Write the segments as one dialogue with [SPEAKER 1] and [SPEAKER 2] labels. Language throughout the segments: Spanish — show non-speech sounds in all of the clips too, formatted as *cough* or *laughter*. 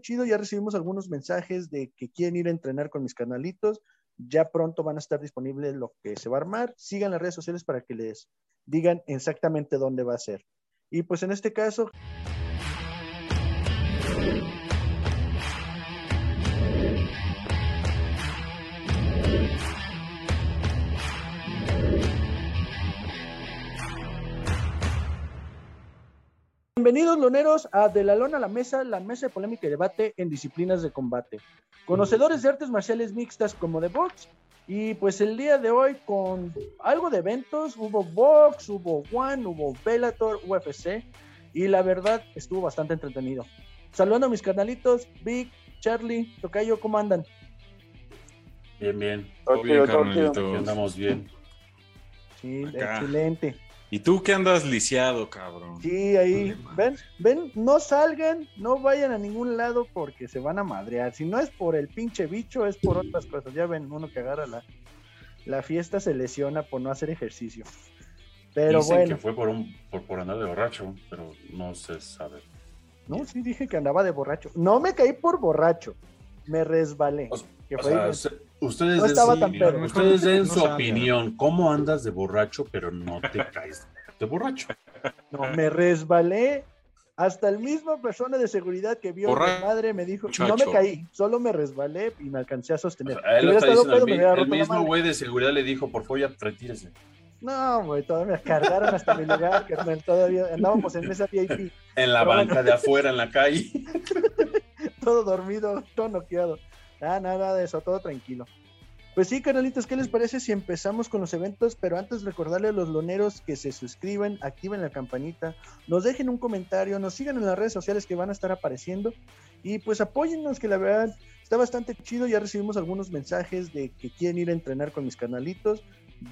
[SPEAKER 1] chido, ya recibimos algunos mensajes de que quieren ir a entrenar con mis canalitos. Ya pronto van a estar disponibles lo que se va a armar. Sigan las redes sociales para que les digan exactamente dónde va a ser. Y pues en este caso... Bienvenidos, loneros, a De la Lona a la Mesa, la mesa de polémica y debate en disciplinas de combate. Conocedores de artes marciales mixtas como de box. Y pues el día de hoy con algo de eventos, hubo box, hubo one, hubo Bellator, UFC. Y la verdad estuvo bastante entretenido. Saludando a mis canalitos, Vic, Charlie, Tocayo, ¿cómo andan?
[SPEAKER 2] Bien, bien.
[SPEAKER 3] Todo bien, carnalito.
[SPEAKER 2] Andamos bien.
[SPEAKER 1] Sí,
[SPEAKER 3] Acá.
[SPEAKER 1] excelente.
[SPEAKER 3] ¿Y tú qué andas lisiado, cabrón?
[SPEAKER 1] Sí, ahí, ven, ven, no salgan, no vayan a ningún lado porque se van a madrear. Si no es por el pinche bicho, es por otras cosas. Ya ven, uno que agarra la, la fiesta se lesiona por no hacer ejercicio. Pero
[SPEAKER 2] Dicen
[SPEAKER 1] bueno,
[SPEAKER 2] que fue por, un, por, por andar de borracho, pero no se sabe.
[SPEAKER 1] no, sí dije que andaba de borracho. No me caí por borracho, me resbalé.
[SPEAKER 2] O,
[SPEAKER 1] que
[SPEAKER 2] o
[SPEAKER 1] fue-
[SPEAKER 2] sea, se- ustedes,
[SPEAKER 1] No estaba
[SPEAKER 2] den-
[SPEAKER 1] tan pedo.
[SPEAKER 2] ustedes den
[SPEAKER 3] No
[SPEAKER 2] su opinión. ¿Cómo andas de borracho, pero no te caes de borracho?
[SPEAKER 1] no, me resbalé. Hasta el mismo persona de seguridad que vio a mi madre me dijo, no me caí, solo me resbalé y me alcancé a
[SPEAKER 2] O
[SPEAKER 1] sostener.
[SPEAKER 2] sea, a él
[SPEAKER 1] Si
[SPEAKER 2] lo
[SPEAKER 1] hubiera
[SPEAKER 2] está
[SPEAKER 1] estado
[SPEAKER 2] diciendo
[SPEAKER 1] pedo,
[SPEAKER 2] el,
[SPEAKER 1] me
[SPEAKER 2] mismo güey de seguridad le dijo, por favor, ya retírese.
[SPEAKER 1] No, güey, todavía me cargaron hasta mi lugar, *laughs* carnal, todavía andábamos en mesa VIP,
[SPEAKER 2] En la
[SPEAKER 1] Pero
[SPEAKER 2] banca
[SPEAKER 1] bueno.
[SPEAKER 2] de afuera, en la calle. *laughs*
[SPEAKER 1] todo dormido, todo noqueado. Ah, nada de eso, todo tranquilo. Pues sí, canalitos, ¿qué les parece si empezamos con los eventos? Pero antes recordarle a los loneros que se suscriben, activen la campanita, nos dejen un comentario, nos sigan en las redes sociales que van a estar apareciendo y pues apóyennos, que la verdad está bastante chido. Ya recibimos algunos mensajes de que quieren ir a entrenar con mis canalitos.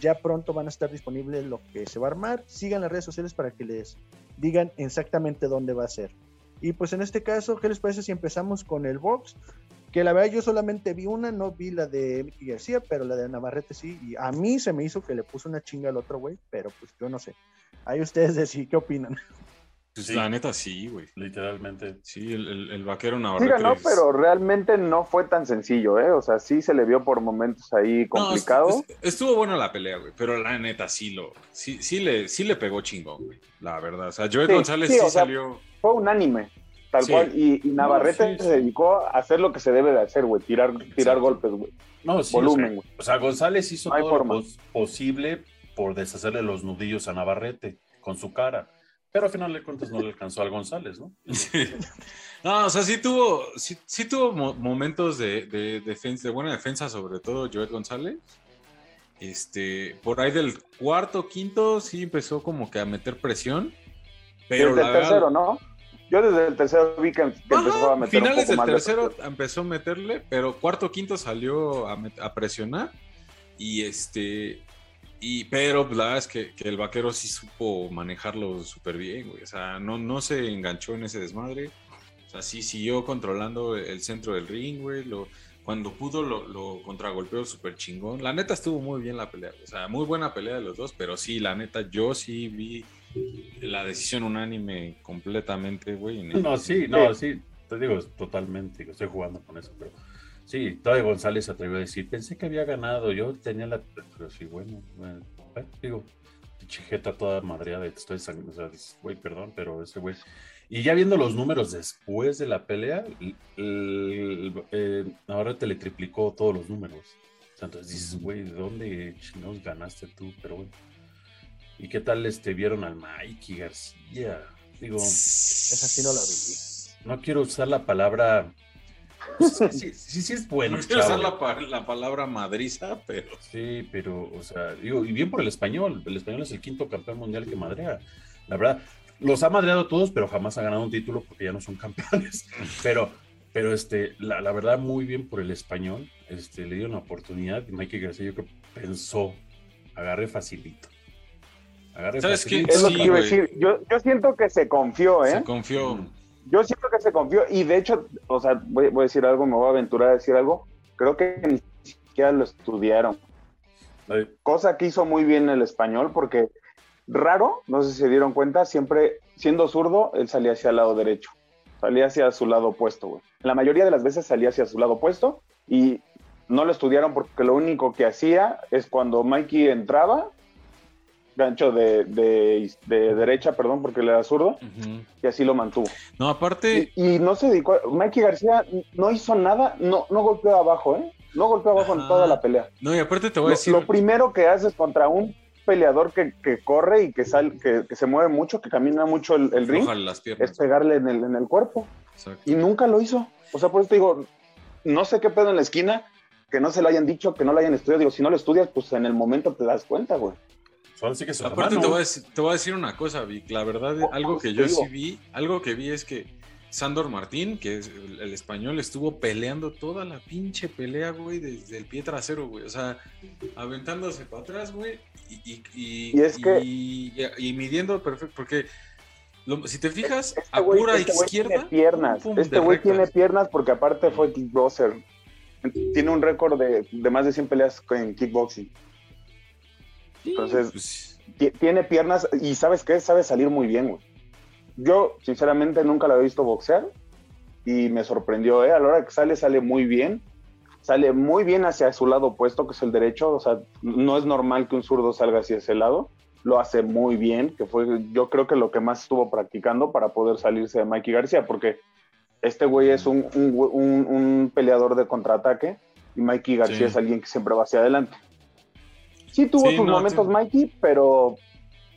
[SPEAKER 1] Ya pronto van a estar disponibles lo que se va a armar. Sigan las redes sociales para que les digan exactamente dónde va a ser. Y pues en este caso, ¿qué les parece si empezamos con el box? Que la verdad yo solamente vi una, no vi la de Mickey García, pero la de Navarrete sí. Y a mí se me hizo que le puso una chinga al otro güey, pero pues yo no sé. Ahí ustedes *laughs* deciden qué opinan.
[SPEAKER 3] Pues
[SPEAKER 2] Sí.
[SPEAKER 3] la neta sí, güey.
[SPEAKER 2] Literalmente.
[SPEAKER 3] Sí, el, el- el vaquero
[SPEAKER 4] Sí
[SPEAKER 3] Navarrete. es-
[SPEAKER 4] pero realmente no fue tan sencillo, ¿eh? O sea, sí se le vio por momentos ahí
[SPEAKER 3] No,
[SPEAKER 4] complicado.
[SPEAKER 3] est- est- estuvo buena la pelea, güey, pero la neta sí lo, sí, sí le, sí le pegó chingón, güey. La verdad. O sea, Joel
[SPEAKER 4] Sí,
[SPEAKER 3] González
[SPEAKER 4] sí,
[SPEAKER 3] sí,
[SPEAKER 4] o sea,
[SPEAKER 3] salió.
[SPEAKER 4] Fue unánime, tal
[SPEAKER 3] Sí.
[SPEAKER 4] cual. Y, y Navarrete
[SPEAKER 2] sí, sí.
[SPEAKER 4] se dedicó a hacer lo que se debe de hacer, güey. Tirar, tirar golpes, güey.
[SPEAKER 2] No, sí,
[SPEAKER 4] Volumen,
[SPEAKER 2] o sea,
[SPEAKER 4] güey.
[SPEAKER 2] o sea, González hizo
[SPEAKER 4] No
[SPEAKER 2] todo lo
[SPEAKER 4] forma.
[SPEAKER 2] posible por deshacerle los nudillos a Navarrete con su cara. Pero al final de cuentas no le alcanzó al González, ¿no? *laughs*
[SPEAKER 3] No, o sea, sí tuvo, sí, sí tuvo mo- momentos de, de defensa, de buena defensa, sobre todo Joel González. Este, por ahí del cuarto, quinto, sí empezó como que a meter presión. Pero
[SPEAKER 4] Desde
[SPEAKER 3] la
[SPEAKER 4] el
[SPEAKER 3] verdad-
[SPEAKER 4] tercero, ¿no? Yo desde el tercero vi que, que empezó a meter un
[SPEAKER 3] finales
[SPEAKER 4] poco
[SPEAKER 3] del
[SPEAKER 4] de
[SPEAKER 3] tercero empezó a meterle, pero cuarto quinto salió a, presionar y este y pero pues, la verdad es que, que el vaquero sí supo manejarlo súper bien, güey. O sea, no, no se enganchó en ese desmadre. O sea, sí siguió controlando el centro del ring, güey. Lo, cuando pudo lo, lo contragolpeó súper chingón. La neta estuvo muy bien la pelea. O sea, muy buena pelea de los dos, pero sí, la neta, yo sí vi la decisión unánime completamente, güey. el-
[SPEAKER 2] No, sí, no, sí. Te digo, totalmente. Estoy jugando con eso, pero sí, todavía González se atrevió a decir, pensé que había ganado, yo tenía la... Pero sí, bueno, bueno, digo, chijeta toda madreada, estoy sang- o sea, dices, güey, perdón, pero ese güey... Y ya viendo los números después de la pelea, el, el- eh, ahora te le triplicó todos los números. O sea, entonces dices, güey, ¿de dónde chingados ganaste tú? Pero bueno. ¿Y qué tal este vieron al Mikey García? Digo,
[SPEAKER 1] Esa sí no la vi.
[SPEAKER 2] no quiero usar la palabra. pues, sí, sí, sí es bueno. *laughs*
[SPEAKER 3] No quiero
[SPEAKER 2] chavo.
[SPEAKER 3] usar la, pa- la palabra madriza, pero
[SPEAKER 2] Sí, pero, o sea, digo, y bien por el español. El español es el quinto campeón mundial que madrea. La verdad, los ha madreado todos, pero jamás ha ganado un título porque ya no son campeones. *laughs* Pero, pero este, la, la verdad, muy bien por el español. Este, le dio una oportunidad y Mikey García, yo creo, pensó, agarre facilito.
[SPEAKER 3] ¿Sabes qué?
[SPEAKER 4] Es lo
[SPEAKER 3] Sí,
[SPEAKER 4] que iba a decir. Yo, yo siento que se confió, ¿eh?
[SPEAKER 3] se confió.
[SPEAKER 4] Yo siento que se confió. Y de hecho, o sea, voy, voy a decir algo, me voy a aventurar a decir algo. Creo que ni siquiera lo estudiaron.
[SPEAKER 2] Ay,
[SPEAKER 4] Cosa que hizo muy bien el español, porque raro, no sé si se dieron cuenta, siempre siendo zurdo, él salía hacia el lado derecho. salía hacia su lado opuesto, güey. La mayoría de las veces salía hacia su lado opuesto y no lo estudiaron porque lo único que hacía es cuando Mikey entraba, gancho de, de, de derecha, perdón, porque le era zurdo, y así lo mantuvo.
[SPEAKER 3] No, aparte,
[SPEAKER 4] Y, y no se dedicó, Mikey García no hizo nada, no, no golpeó abajo, ¿eh? No golpeó abajo en toda la pelea.
[SPEAKER 3] no, y aparte te voy
[SPEAKER 4] Lo,
[SPEAKER 3] a decir,
[SPEAKER 4] lo primero que haces contra un peleador que, que corre y que, sal, que, que se mueve mucho, que camina mucho el, el ring,
[SPEAKER 3] aflójale las piernas.
[SPEAKER 4] es pegarle en el, en el cuerpo.
[SPEAKER 3] Exacto.
[SPEAKER 4] Y nunca lo hizo. O sea, por eso te digo, no sé qué pedo en la esquina, que no se lo hayan dicho, que no lo hayan estudiado. Digo, si no lo estudias, pues en el momento te das cuenta, güey.
[SPEAKER 2] Que
[SPEAKER 3] Aparte te voy, a decir, te voy a decir una cosa, Vic. La verdad,
[SPEAKER 4] Oh,
[SPEAKER 3] algo que yo
[SPEAKER 4] digo.
[SPEAKER 3] sí vi, algo que vi es que Sandor Martín, que es el, el español, estuvo peleando toda la pinche pelea, güey, desde el pie trasero, güey. O sea, aventándose para atrás, güey. Y, y, y,
[SPEAKER 4] Y es que-
[SPEAKER 3] y- midiendo perfecto, porque lo- si te fijas,
[SPEAKER 4] Este
[SPEAKER 3] a pura
[SPEAKER 4] este
[SPEAKER 3] izquierda.
[SPEAKER 4] tiene piernas.
[SPEAKER 3] pum,
[SPEAKER 4] este güey tiene piernas porque aparte fue kickboxer. Tiene un récord de, de más de 100 peleas en kickboxing. Entonces,
[SPEAKER 3] Pues,
[SPEAKER 4] Ti- tiene piernas y ¿sabes qué? Sabe salir muy bien, güey. Yo, sinceramente, nunca lo había visto boxear y me sorprendió, ¿eh? A la hora que sale, sale muy bien. Sale muy bien hacia su lado opuesto, que es el derecho. O sea, no es normal que un zurdo salga hacia ese lado. Lo hace muy bien, que fue yo creo que lo que más estuvo practicando para poder salirse de Mikey García, porque este güey es un, un- un- un peleador de contraataque y Mikey García
[SPEAKER 3] Sí.
[SPEAKER 4] es alguien que siempre va hacia adelante. Sí tuvo
[SPEAKER 3] Sí,
[SPEAKER 4] sus
[SPEAKER 3] no,
[SPEAKER 4] momentos
[SPEAKER 3] sí.
[SPEAKER 4] Mikey, pero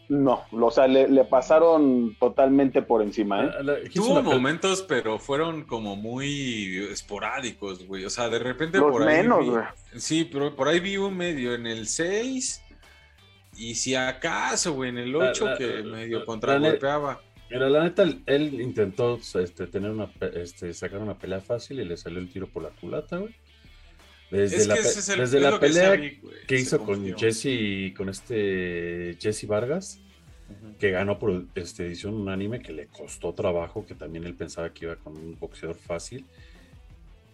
[SPEAKER 4] no, o sea, le, le pasaron totalmente por encima, ¿eh?
[SPEAKER 2] La- la- hizo
[SPEAKER 3] Tuvo momentos, pero fueron como muy esporádicos, güey. O sea, de repente
[SPEAKER 4] Los
[SPEAKER 3] por ahí.
[SPEAKER 4] menos,
[SPEAKER 3] vi-
[SPEAKER 4] güey.
[SPEAKER 3] Sí, pero por ahí vi un medio en el 6. Y si acaso, güey, en el
[SPEAKER 2] La-
[SPEAKER 3] 8
[SPEAKER 2] la-
[SPEAKER 3] que
[SPEAKER 2] la-
[SPEAKER 3] medio
[SPEAKER 2] la-
[SPEAKER 3] contragolpeaba.
[SPEAKER 2] Mira, la neta, él intentó este, tener una, este, sacar una pelea fácil y le salió el tiro por la culata, güey. Desde
[SPEAKER 3] Es
[SPEAKER 2] la,
[SPEAKER 3] que
[SPEAKER 2] pe-
[SPEAKER 3] ese es el
[SPEAKER 2] desde
[SPEAKER 3] es
[SPEAKER 2] la
[SPEAKER 3] que
[SPEAKER 2] pelea que hizo con. Jesse, con este Jesse Vargas, que ganó por este, edición unánime, que le costó trabajo, que también él pensaba que iba con un boxeador fácil.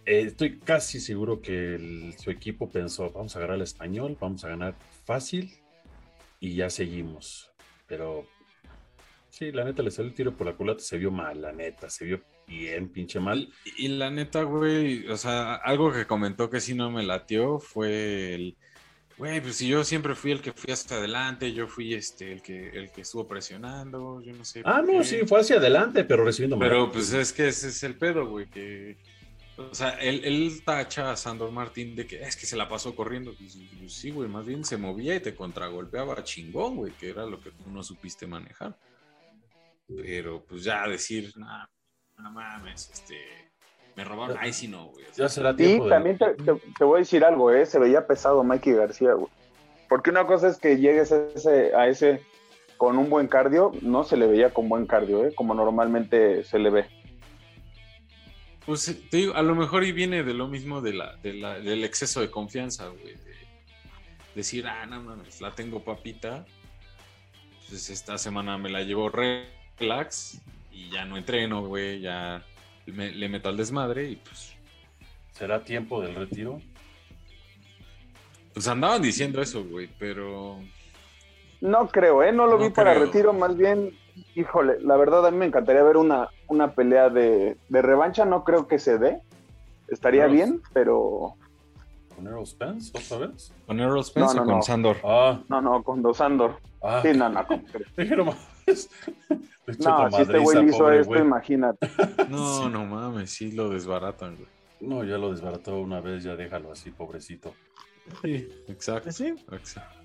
[SPEAKER 2] Eh, estoy casi seguro que el- su equipo pensó, vamos a agarrar al español, vamos a ganar fácil y ya seguimos. Pero sí, la neta le salió el tiro por la culata, se vio mal, la neta, se vio bien pinche mal.
[SPEAKER 3] Y, y la neta, güey, o sea, algo que comentó que sí no me latió fue el. Güey, pues si yo siempre fui el que fui hasta adelante, yo fui este, el que, el que estuvo presionando, yo no sé.
[SPEAKER 2] Ah, no,
[SPEAKER 3] qué.
[SPEAKER 2] sí, fue hacia adelante, pero recibiendo
[SPEAKER 3] Pero
[SPEAKER 2] mal.
[SPEAKER 3] pues es que ese es el pedo, güey, que... O sea, él, él tacha a Sandor Martín de que es que se la pasó corriendo. Pues, pues, sí, güey, más bien se movía y te contragolpeaba chingón, güey, que era lo que tú no supiste manejar. Pero pues ya decir, nah, no mames, este... Me robaron, ay, sí no, güey. o sea,
[SPEAKER 2] Ya será tiempo de...
[SPEAKER 4] también te, te- te voy a decir algo, ¿eh? Se veía pesado Mikey García, güey. Porque una cosa es que llegues a ese, a ese con un buen cardio, no se le veía con buen cardio, ¿eh? Como normalmente se le ve.
[SPEAKER 3] Pues te digo, a lo mejor y viene de lo mismo de la, de la- del exceso de confianza, güey. de decir, ah, no mames, la tengo papita. Pues esta semana me la llevo relax y ya no entreno, güey, ya me- le meto al desmadre y pues,
[SPEAKER 2] ¿Será tiempo del retiro?
[SPEAKER 3] pues andaban diciendo eso, güey, pero
[SPEAKER 4] No creo, ¿eh? No lo
[SPEAKER 3] No
[SPEAKER 4] vi para retiro, más bien, híjole, la verdad a mí me encantaría ver una, una pelea de, de revancha, no creo que se dé. Estaría bien, pero
[SPEAKER 2] ¿Con Errol Spence otra vez?
[SPEAKER 3] con Errol Spence
[SPEAKER 4] No,
[SPEAKER 3] o
[SPEAKER 4] no,
[SPEAKER 3] con
[SPEAKER 4] no.
[SPEAKER 3] Sandor.
[SPEAKER 2] Ah,
[SPEAKER 4] no, no, con Dos Andor.
[SPEAKER 2] ah.
[SPEAKER 4] Sí, no, no, ¿cómo *laughs*
[SPEAKER 2] Le *laughs*
[SPEAKER 4] No, si este güey hizo
[SPEAKER 2] pobre
[SPEAKER 4] esto, imagínate. *laughs*
[SPEAKER 3] No,
[SPEAKER 2] Sí.
[SPEAKER 3] no mames, sí lo desbaratan, güey.
[SPEAKER 2] No, ya lo desbarató una vez, ya déjalo así, pobrecito.
[SPEAKER 3] Sí, exacto.
[SPEAKER 1] Sí,
[SPEAKER 3] exacto.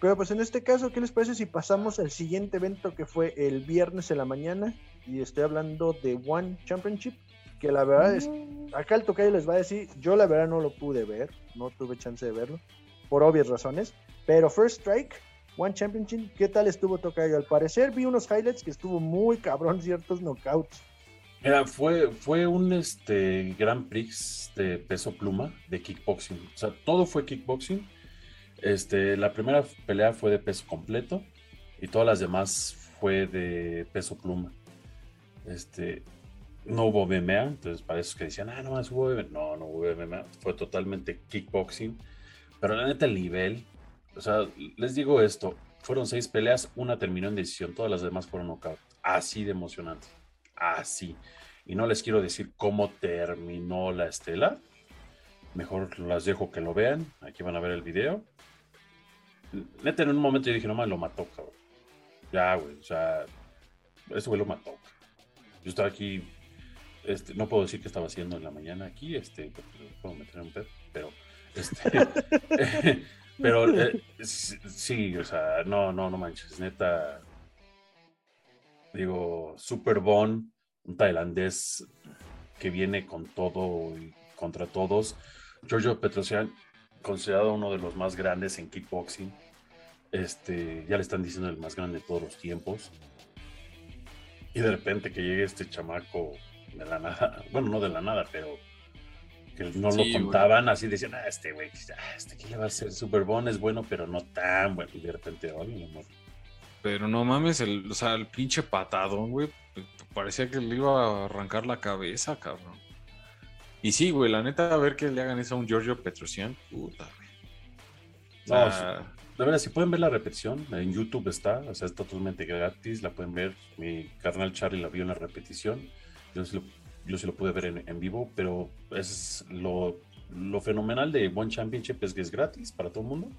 [SPEAKER 1] pero pues en este caso, ¿qué les parece si pasamos al siguiente evento que fue el viernes en la mañana? Y estoy hablando de One Championship, que la verdad es, acá el tocayo les va a decir, yo la verdad no lo pude ver, no tuve chance de verlo, por obvias razones, pero First Strike, One Championship, ¿qué tal estuvo tocayo? Al parecer vi unos highlights que estuvo muy cabrón, ciertos knockouts.
[SPEAKER 2] Mira, fue, fue un este, Grand Prix de peso pluma de kickboxing. O sea, todo fue kickboxing. Este, la primera pelea fue de peso completo y todas las demás fue de peso pluma. Este, no hubo MMA, entonces para esos que decían, ah, no más hubo. No, no hubo MMA, fue totalmente kickboxing. Pero la neta, el nivel, o sea, les digo esto: fueron seis peleas, una terminó en decisión, todas las demás fueron knockout. Así de emocionante así. y no les quiero decir cómo terminó la estela. Mejor las dejo que lo vean. Aquí van a ver el video. Neta, en un momento yo dije, no más lo mató, cabrón. Ya, güey, o sea, ese güey lo mató. Yo estaba aquí, este, no puedo decir qué estaba haciendo en la mañana aquí, este, puedo meter un pedo, pero, este, *laughs* *laughs* pero *laughs* eh, sí, o sea, no, no, no manches, neta, digo, Super Bon, un tailandés que viene con todo y contra todos. Giorgio Petrosian, considerado uno de los más grandes en kickboxing. Este, ya le están diciendo el más grande de todos los tiempos. Y de repente que llegue este chamaco de la nada, *laughs* bueno, no de la nada, pero que no
[SPEAKER 3] Sí,
[SPEAKER 2] lo contaban, así decían, ah, este güey, ah, este que le va a ser Super Bon, es bueno, pero no tan bueno. Y de repente, oye, mi amor,
[SPEAKER 3] Pero no mames, el, o sea, el pinche patadón, güey. Parecía que le iba a arrancar la cabeza, cabrón. Y sí, güey, la neta, a ver que le hagan eso a un Giorgio Petrosian. Puta, güey.
[SPEAKER 2] No,
[SPEAKER 3] sea,
[SPEAKER 2] De verdad, si pueden ver la repetición, en YouTube está, o sea, es totalmente gratis, la pueden ver. Mi carnal Charlie la vio en la repetición. Yo sí lo, yo sí lo pude ver en, vivo, pero es lo, lo fenomenal de One Championship es que es gratis para todo el mundo.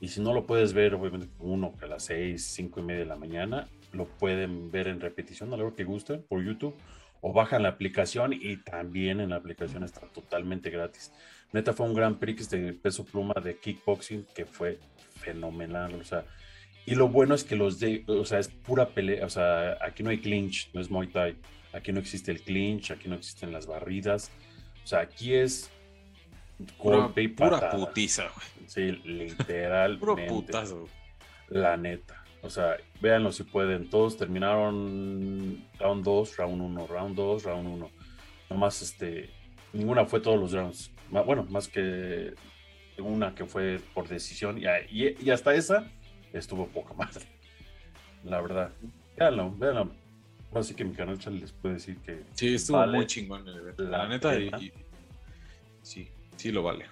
[SPEAKER 2] Y si no lo puedes ver, obviamente, uno a las 6, 5 y media de la mañana, lo pueden ver en repetición a la hora que gusten por YouTube o bajan la aplicación y también en la aplicación está totalmente gratis. Neta fue un gran prix de peso pluma de kickboxing que fue fenomenal, o sea, y lo bueno es que los de, o sea, es pura pelea, o sea, aquí no hay clinch, no es Muay Thai, aquí no existe el clinch, aquí no existen las barridas, o sea, aquí es
[SPEAKER 3] pura,
[SPEAKER 2] golpe y
[SPEAKER 3] pura putiza, güey.
[SPEAKER 2] Sí, literalmente. *laughs*
[SPEAKER 3] Puro putazo.
[SPEAKER 2] La neta. O sea, véanlo si pueden. Todos terminaron round 2, round 1, round 2, round 1. Nomás este. Ninguna fue todos los rounds. Bueno, más que una que fue por decisión. Y, y- y hasta esa estuvo poca madre. La verdad. Véanlo, véanlo. Así que mi canal Charlie les puede decir que.
[SPEAKER 3] Sí, estuvo
[SPEAKER 2] Vale.
[SPEAKER 3] muy chingón el evento. La,
[SPEAKER 2] La
[SPEAKER 3] neta, y, y- sí, sí lo vale.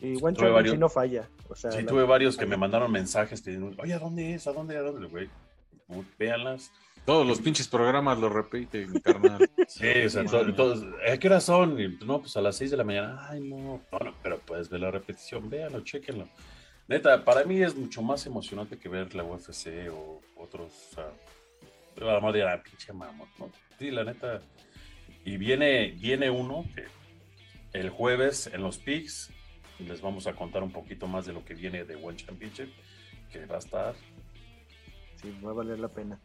[SPEAKER 1] Y One
[SPEAKER 2] Tuve varios-
[SPEAKER 1] sí no falla. O sea,
[SPEAKER 2] Sí,
[SPEAKER 1] la-
[SPEAKER 2] tuve varios que me mandaron mensajes que oye, ¿a dónde es? ¿A dónde? ¿A dónde? Güey, véanlas.
[SPEAKER 3] Todos los pinches programas lo repite, mi carnal. *laughs*
[SPEAKER 2] Sí, o sea, to- todos, ¿a qué hora son? Y, no, pues a las 6 de la mañana. Ay, no, no, no, pero puedes ver la repetición, véanlo, chéquenlo. Neta, para mí es mucho más emocionante que ver la UFC o otros. O sea, a lo mejor dirán, pinche mamón. ¿no? Sí, la neta. Y viene, viene uno que el jueves en los Pigs les vamos a contar un poquito más de lo que viene de One Championship, que va a estar.
[SPEAKER 1] sí, va a valer la pena.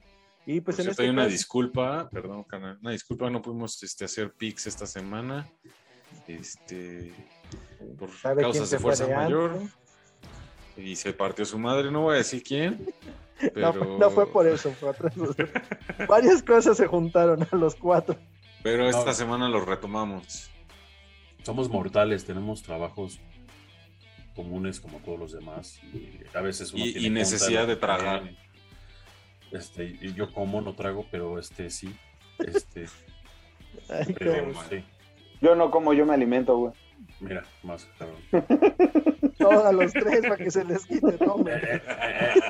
[SPEAKER 1] Y pues
[SPEAKER 3] Por
[SPEAKER 1] en
[SPEAKER 3] cierto,
[SPEAKER 1] este
[SPEAKER 3] hay una
[SPEAKER 1] caso-
[SPEAKER 3] disculpa, perdón, canal, una disculpa, no pudimos este, hacer pics esta semana. Este, por
[SPEAKER 1] ¿Sabe quién
[SPEAKER 3] causas de
[SPEAKER 1] fue
[SPEAKER 3] fuerza mayor. Y se partió su madre, no voy a decir quién. *laughs*
[SPEAKER 1] No,
[SPEAKER 3] Pero,
[SPEAKER 1] fue- no fue por eso, fue cosas. *laughs* Varias cosas se juntaron a los cuatro.
[SPEAKER 3] Pero esta
[SPEAKER 2] No.
[SPEAKER 3] semana lo retomamos.
[SPEAKER 2] somos mortales, tenemos trabajos comunes como todos los demás. Y a veces uno
[SPEAKER 3] Y-
[SPEAKER 2] tiene
[SPEAKER 3] y necesidad de tragar.
[SPEAKER 2] Este, y yo como, no trago, pero este sí. Este, *laughs*
[SPEAKER 1] Ay,
[SPEAKER 2] pero,
[SPEAKER 1] cabrón.
[SPEAKER 2] sí.
[SPEAKER 4] Yo no como, yo me alimento, güey.
[SPEAKER 2] Mira, más cabrón.
[SPEAKER 1] Todos a los tres para que se les quite, tomen.
[SPEAKER 2] Eh, *laughs* eh,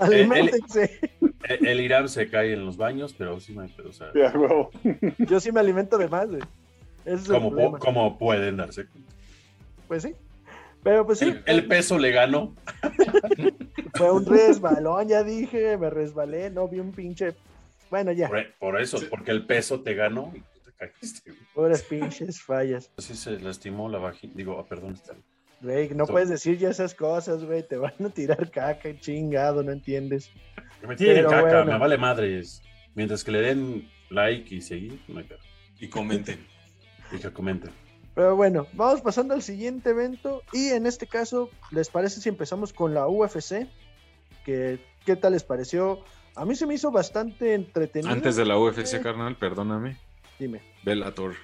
[SPEAKER 1] Aliméntense.
[SPEAKER 2] eh, el Irán se cae en los baños, pero sí, no hay pedo, o sea.
[SPEAKER 1] Yo sí me alimento de más, es el
[SPEAKER 2] como, como pueden darse cuenta.
[SPEAKER 1] Pues sí. Pero pues sí,
[SPEAKER 2] El, el peso le ganó. *laughs*
[SPEAKER 1] fue un resbalón, ya dije, me resbalé, no vi un pinche. Bueno, ya,
[SPEAKER 2] Por, por eso, porque el peso te ganó y tú te caíste.
[SPEAKER 1] pobres pinches fallas.
[SPEAKER 2] Así se lastimó la vagina. Digo, ah, perdón, está-
[SPEAKER 1] Güey, no puedes decir ya esas cosas, güey, te van a tirar caca, chingado, no entiendes.
[SPEAKER 2] Que me tiren caca,
[SPEAKER 1] bueno.
[SPEAKER 2] me vale madres. Mientras que le den like y seguir, no hay.
[SPEAKER 3] Y comenten.
[SPEAKER 2] Y que comenten.
[SPEAKER 1] Pero bueno, vamos pasando al siguiente evento y en este caso, ¿les parece si empezamos con la UFC? ¿Qué, qué tal les pareció? A mí se me hizo bastante entretenido.
[SPEAKER 3] Antes de la UFC,
[SPEAKER 1] Eh,
[SPEAKER 3] carnal, perdóname.
[SPEAKER 1] Dime.
[SPEAKER 3] Bellator.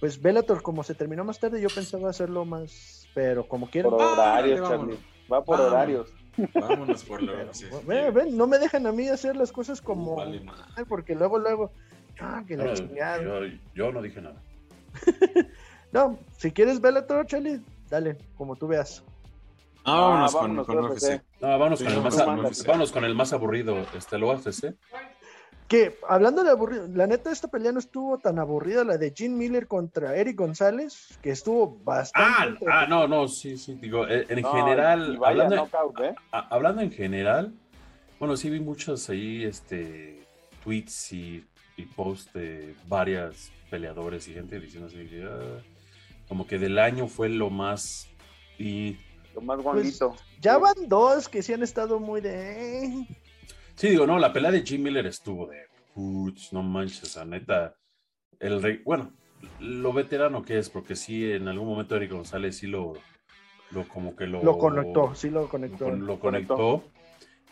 [SPEAKER 1] Pues Bellator, como se terminó más tarde, yo pensaba hacerlo más, pero como quieran.
[SPEAKER 4] Por horarios. Charlie. Va por
[SPEAKER 3] Vámonos.
[SPEAKER 4] horarios.
[SPEAKER 3] Vámonos por
[SPEAKER 1] Pero,
[SPEAKER 3] UFC.
[SPEAKER 1] ven, ven, no me dejan a mí hacer las cosas como...
[SPEAKER 3] Vale,
[SPEAKER 1] porque luego, luego... Ah, que la chingada.
[SPEAKER 2] yo, yo no dije nada. *laughs*
[SPEAKER 1] No, si quieres Bellator, Charlie, dale, como tú veas.
[SPEAKER 3] Ah, vámonos,
[SPEAKER 4] Ah,
[SPEAKER 3] con,
[SPEAKER 4] vámonos
[SPEAKER 3] con
[SPEAKER 4] con
[SPEAKER 3] UFC.
[SPEAKER 4] UFC.
[SPEAKER 2] No, vámonos,
[SPEAKER 3] Sí,
[SPEAKER 2] con, el más, vámonos con el más aburrido, este, el UFC.
[SPEAKER 1] Que hablando de aburrido, la neta, esta pelea no estuvo tan aburrida, la de Gene Miller contra Eric González, que estuvo bastante.
[SPEAKER 2] Ah, ah, no, no, sí, sí, digo, eh, en
[SPEAKER 4] No,
[SPEAKER 2] general, hablando,
[SPEAKER 4] knockout, ¿eh?
[SPEAKER 2] a- hablando en general, bueno, sí vi muchos ahí, este, tweets y, y posts de varias peleadores y gente diciendo así, que, ah, como que del año fue lo más y
[SPEAKER 4] Lo más
[SPEAKER 1] Pues,
[SPEAKER 4] bonito.
[SPEAKER 1] Ya van dos que sí han estado muy de.
[SPEAKER 2] Sí, digo, no, la pelea de Jim Miller estuvo de puch, no manches, a neta. El rey, bueno, lo veterano que es, porque sí, en algún momento Eric González sí lo, lo como que lo,
[SPEAKER 1] Lo conectó, sí lo conectó.
[SPEAKER 2] con- lo conectó.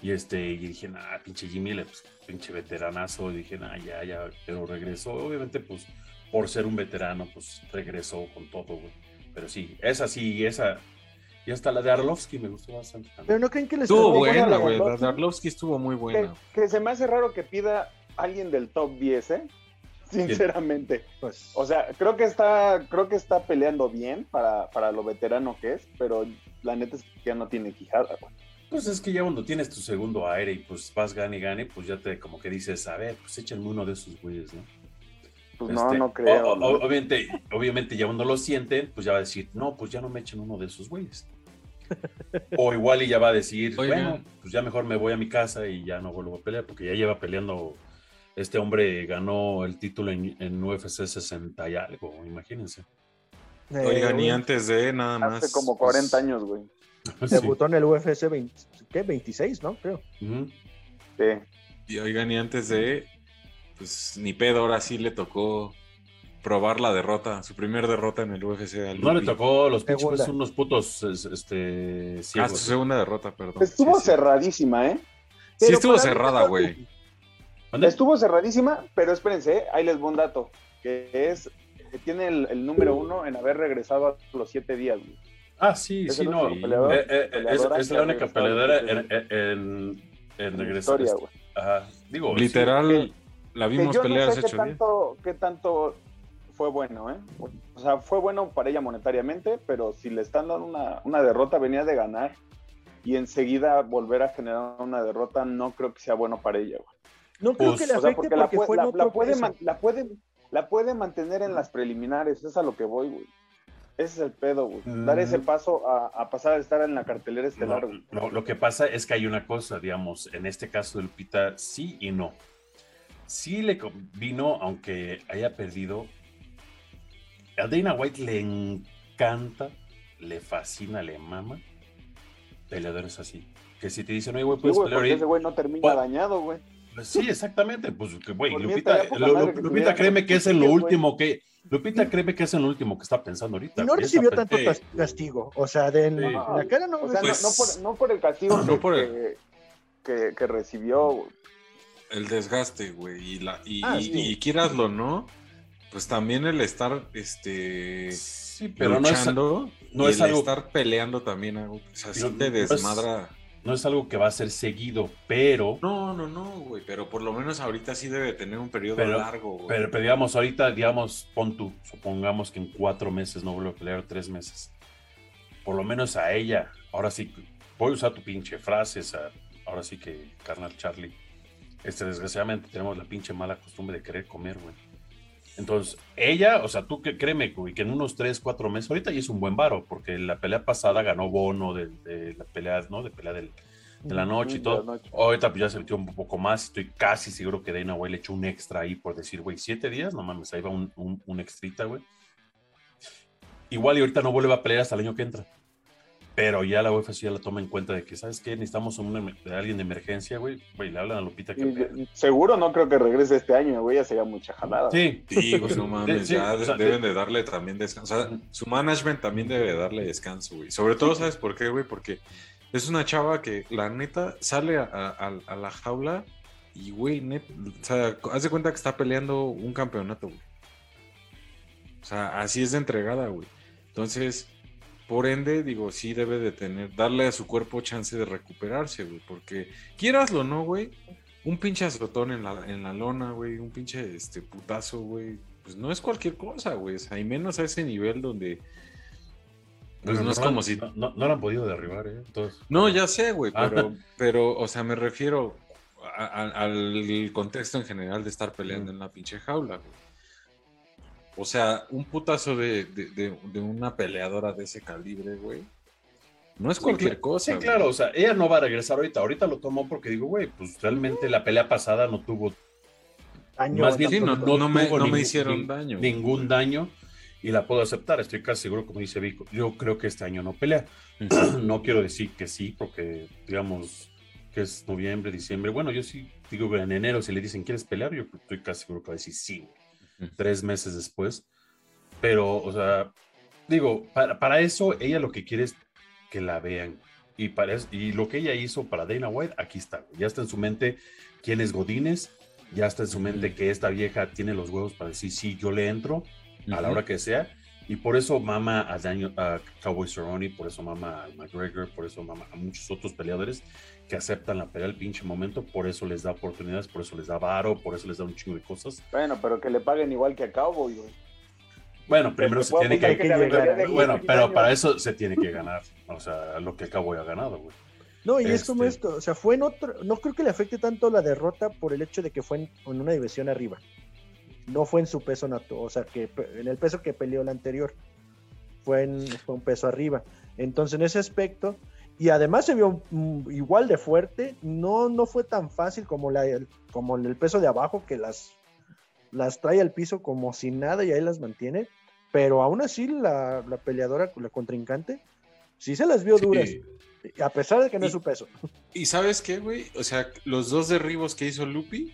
[SPEAKER 2] Y este, y dije, nah, pinche Jim Miller, pues, pinche veteranazo. Y dije, nah, ya, ya, pero regresó. Obviamente, pues, por ser un veterano, pues regresó con todo, güey. Pero sí, esa sí, esa. Y hasta la de Arlovsky me gustó bastante también.
[SPEAKER 1] Pero no creen que les
[SPEAKER 3] Estuvo buena,
[SPEAKER 4] la
[SPEAKER 3] güey. La de Arlovsky estuvo muy buena.
[SPEAKER 4] que se me hace raro que pida alguien del top 10, ¿eh? Sinceramente.
[SPEAKER 1] Pues,
[SPEAKER 4] O sea, creo que está, creo que está peleando bien para, para lo veterano que es, pero la neta es que ya no tiene quijada, güey.
[SPEAKER 2] Pues es que ya cuando tienes tu segundo aire y pues vas gane y gane, pues ya te como que dices, a ver, pues échenme uno de esos güeyes, ¿no?
[SPEAKER 4] Pues no,
[SPEAKER 2] Este,
[SPEAKER 4] no creo.
[SPEAKER 2] o- o-
[SPEAKER 4] ¿no?
[SPEAKER 2] Obviamente, obviamente ya cuando lo sienten, pues ya va a decir, no, pues ya no me echen uno de esos güeyes. O igual y ya va a decir, bueno, pues ya mejor me voy a mi casa y ya no vuelvo a pelear, porque ya lleva peleando, este hombre ganó el título en, en UFC 60 y algo, imagínense.
[SPEAKER 1] eh,
[SPEAKER 3] Oigan, y antes de nada más.
[SPEAKER 4] Hace como
[SPEAKER 3] pues,
[SPEAKER 4] 40 años, güey. *laughs*
[SPEAKER 2] Sí.
[SPEAKER 1] Debutó en el UFC 20, ¿qué? 26, ¿no? Creo.
[SPEAKER 4] Sí.
[SPEAKER 3] Y oigan, y antes de. Pues ni pedo, ahora sí le tocó probar la derrota, su primer derrota en el UFC al
[SPEAKER 2] No le tocó los pinches unos putos es- este,
[SPEAKER 3] Ah,
[SPEAKER 2] ciegos.
[SPEAKER 3] su segunda derrota, perdón.
[SPEAKER 4] Estuvo
[SPEAKER 3] Sí,
[SPEAKER 4] cerradísima, ¿eh?
[SPEAKER 3] Sí, estuvo cerrada, güey.
[SPEAKER 4] Estuvo cerradísima, pero espérense, ¿eh? ahí les voy un dato, que es que tiene el, el número uno en haber regresado a los siete días, güey.
[SPEAKER 2] Ah, sí,
[SPEAKER 4] Es
[SPEAKER 2] sí, no.
[SPEAKER 4] peleador-
[SPEAKER 2] Eh, eh, es, es
[SPEAKER 4] que
[SPEAKER 2] la única peleadora en, en, regresar.
[SPEAKER 4] historia, güey.
[SPEAKER 2] Ajá. Digo,
[SPEAKER 3] Literal,
[SPEAKER 4] Que-
[SPEAKER 3] la
[SPEAKER 4] Que
[SPEAKER 3] vimos
[SPEAKER 4] yo
[SPEAKER 3] pelear
[SPEAKER 4] no
[SPEAKER 3] hace
[SPEAKER 4] qué
[SPEAKER 3] ocho días.
[SPEAKER 4] qué tanto fue bueno, ¿eh? O sea, fue bueno para ella monetariamente, pero si le están dando una, una derrota, venía de ganar y enseguida volver a generar una derrota, no creo que sea bueno para ella, güey.
[SPEAKER 1] No creo
[SPEAKER 2] Pues,
[SPEAKER 1] que le
[SPEAKER 4] O sea,
[SPEAKER 1] afecte
[SPEAKER 4] porque la,
[SPEAKER 1] fue
[SPEAKER 4] la, la puede, la, puede, la puede mantener en las preliminares, es a lo que voy, güey. Ese es el pedo, güey. Dar
[SPEAKER 2] Mm.
[SPEAKER 4] ese paso a, a pasar a estar en la cartelera
[SPEAKER 2] no,
[SPEAKER 4] estelar, güey.
[SPEAKER 2] lo, lo que pasa es que hay una cosa, digamos, en este caso de Lupita, sí y no. Sí le vino, aunque haya perdido. A Dana White le encanta, le fascina, le mama peleadores así. Que si te dicen, oye, güey,
[SPEAKER 4] Sí,
[SPEAKER 2] puedes pelear ahorita.
[SPEAKER 4] ese güey no termina dañado, güey.
[SPEAKER 2] Pues sí, exactamente. Pues, que, güey, Lupita,
[SPEAKER 4] que
[SPEAKER 2] Lupita créeme que es en lo *laughs* último que. Lupita créeme que es en lo último que está pensando ahorita.
[SPEAKER 1] Y no recibió tanto castigo. O sea, de en,
[SPEAKER 2] Sí.
[SPEAKER 1] la cara no.
[SPEAKER 4] O sea,
[SPEAKER 3] Pues-
[SPEAKER 4] no, no por, no por el castigo
[SPEAKER 3] No
[SPEAKER 4] que,
[SPEAKER 3] por el-
[SPEAKER 4] que, que- que recibió.
[SPEAKER 3] El desgaste, güey. Y, la, y,
[SPEAKER 1] Ah, sí.
[SPEAKER 3] y quieraslo no, pues también el estar este,
[SPEAKER 2] Sí, pero no es,
[SPEAKER 3] luchando
[SPEAKER 2] no
[SPEAKER 3] y
[SPEAKER 2] es
[SPEAKER 3] el
[SPEAKER 2] algo-
[SPEAKER 3] estar peleando también algo. O sea, sí
[SPEAKER 2] No-
[SPEAKER 3] te
[SPEAKER 2] no es-
[SPEAKER 3] desmadra.
[SPEAKER 2] no es algo que va a ser seguido, pero.
[SPEAKER 3] No, no, no, güey. Pero por lo menos ahorita sí debe tener un periodo
[SPEAKER 2] Pero-
[SPEAKER 3] largo, güey.
[SPEAKER 2] Pero, pero digamos, ahorita, digamos, pon tú, supongamos que en cuatro meses no vuelve a pelear, tres meses. Por lo menos a ella, ahora sí, voy a usar tu pinche frase, esa, ahora sí que, carnal Charlie. Este, desgraciadamente tenemos la pinche mala costumbre de querer comer, güey. Entonces, ella, o sea, tú que créeme, güey, que en unos tres, cuatro meses, ahorita ya es un buen varo, porque la pelea pasada ganó bono de, de la pelea, ¿no? De pelea del, de la noche y todo.
[SPEAKER 4] noche.
[SPEAKER 2] Ahorita pues ya se metió un poco más. Estoy casi seguro que Dana White le echó un extra ahí por decir, güey, siete días, no mames, ahí va un, un, un extrita, güey. Igual y ahorita no vuelve a pelear hasta el año que entra. Pero ya la UFC ya la toma en cuenta de que, ¿sabes qué? Necesitamos una, de alguien de emergencia, güey. Güey, le hablan a Lupita que...
[SPEAKER 4] Seguro no creo que regrese este año, güey, ya sería mucha jalada.
[SPEAKER 2] Sí,
[SPEAKER 3] Sí, pues no mames,
[SPEAKER 2] Sí,
[SPEAKER 3] ya
[SPEAKER 2] o sea,
[SPEAKER 3] deben de darle también descanso. O sea, su management también debe de darle descanso, güey. Sobre todo, ¿sabes por qué, güey? Porque es una chava que, la neta, sale a, a- a la jaula y, güey, net, o sea, haz de cuenta que está peleando un campeonato, güey. O sea, así es de entregada, güey. Entonces, por ende, digo, sí debe de tener, darle a su cuerpo chance de recuperarse, güey. Porque, quieraslo no, güey, un pinche azotón en la, en la lona, güey, un pinche este, putazo, güey, pues no es cualquier cosa, güey. O sea, y menos a ese nivel donde. Pues no es como si.
[SPEAKER 2] No, no, lo han podido derribar, ¿eh? Entonces,
[SPEAKER 3] No, ya sé, güey,
[SPEAKER 2] Ah.
[SPEAKER 3] pero, pero, o sea, me refiero. a- a- al contexto en general de estar peleando en la pinche jaula, güey. O sea, un putazo de, de- de- de una peleadora de ese calibre, güey. No es cualquier
[SPEAKER 2] Sí,
[SPEAKER 3] cosa.
[SPEAKER 2] Sí,
[SPEAKER 3] güey.
[SPEAKER 2] claro, o sea, ella no va a regresar ahorita. Ahorita lo tomó porque digo, güey, pues realmente la pelea pasada no tuvo
[SPEAKER 1] Daño
[SPEAKER 2] Más bien,
[SPEAKER 3] Sí, no, no me,
[SPEAKER 2] tuvo
[SPEAKER 3] no me
[SPEAKER 2] ningún-
[SPEAKER 3] hicieron daño.
[SPEAKER 2] ningún daño y la puedo aceptar. Estoy casi seguro, como dice Vico, yo creo que este año no pelea. *clears throat* No quiero decir que sí, porque digamos que es noviembre, diciembre. Bueno, yo sí digo que en enero, si le dicen, ¿quieres pelear? Yo estoy casi seguro que va a decir sí. Tres meses después. Pero, o sea, digo, para, para eso ella lo que quiere es que la vean. Y, para eso- y lo que ella hizo para Dana White, aquí está. Ya está en su mente quién es Godínez. Ya está en su mente que esta vieja tiene los huevos para decir, sí, yo le entro a la hora que sea. Y por eso mama a, Daniel, a Cowboy Cerrone, por eso mama a McGregor, por eso mama a muchos otros peleadores que aceptan la pelea al pinche momento. Por eso les da oportunidades, por eso les da varo, por eso les da un chingo de cosas.
[SPEAKER 4] Bueno, pero que le paguen igual que a Cowboy, güey.
[SPEAKER 2] Bueno, primero se tiene que...
[SPEAKER 1] que.
[SPEAKER 2] Bueno,
[SPEAKER 4] 15
[SPEAKER 2] pero para eso se tiene que ganar. O sea, lo que el Cowboy ha ganado, güey.
[SPEAKER 1] No, y es como
[SPEAKER 2] Este-
[SPEAKER 1] esto, o sea, fue en otro, no creo que le afecte tanto la derrota por el hecho de que fue en, en una división arriba. No fue en su peso nato, o sea, que en el peso que peleó la anterior. Fue en fue un peso arriba. Entonces, en ese aspecto, y además se vio mm, igual de fuerte, no, no fue tan fácil como, la, el- como el peso de abajo, que las, las trae al piso como si nada y ahí las mantiene. Pero aún así, la, la peleadora, la contrincante, sí se las vio duras,
[SPEAKER 2] Sí.
[SPEAKER 1] a pesar de que no es su peso.
[SPEAKER 3] ¿Y sabes qué, güey? O sea, los dos derribos que hizo Lupi,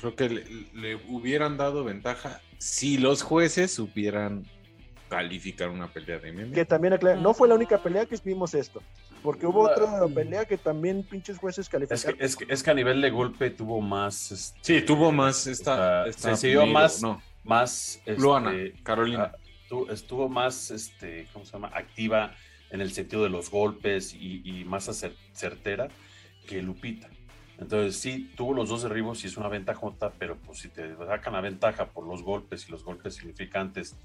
[SPEAKER 3] creo que le, le hubieran dado ventaja si los jueces supieran calificar una pelea de MMA.
[SPEAKER 1] Que también aclara- no fue la única pelea que vimos esto, porque hubo otra pelea que también pinches jueces
[SPEAKER 2] Es
[SPEAKER 1] calificaron.
[SPEAKER 2] que, es, que, es que a nivel de golpe tuvo más... este,
[SPEAKER 3] Sí, tuvo más esta.
[SPEAKER 2] se siguió más-
[SPEAKER 3] No,
[SPEAKER 2] más... este,
[SPEAKER 3] Luana, Carolina.
[SPEAKER 2] ah, tu- estuvo más, este, ¿cómo se llama? Activa en el sentido de los golpes y, y más acer- certera que Lupita. Entonces sí, tuvo los dos derribos y es una ventajota, pero pues si te sacan la ventaja por los golpes y los golpes significantes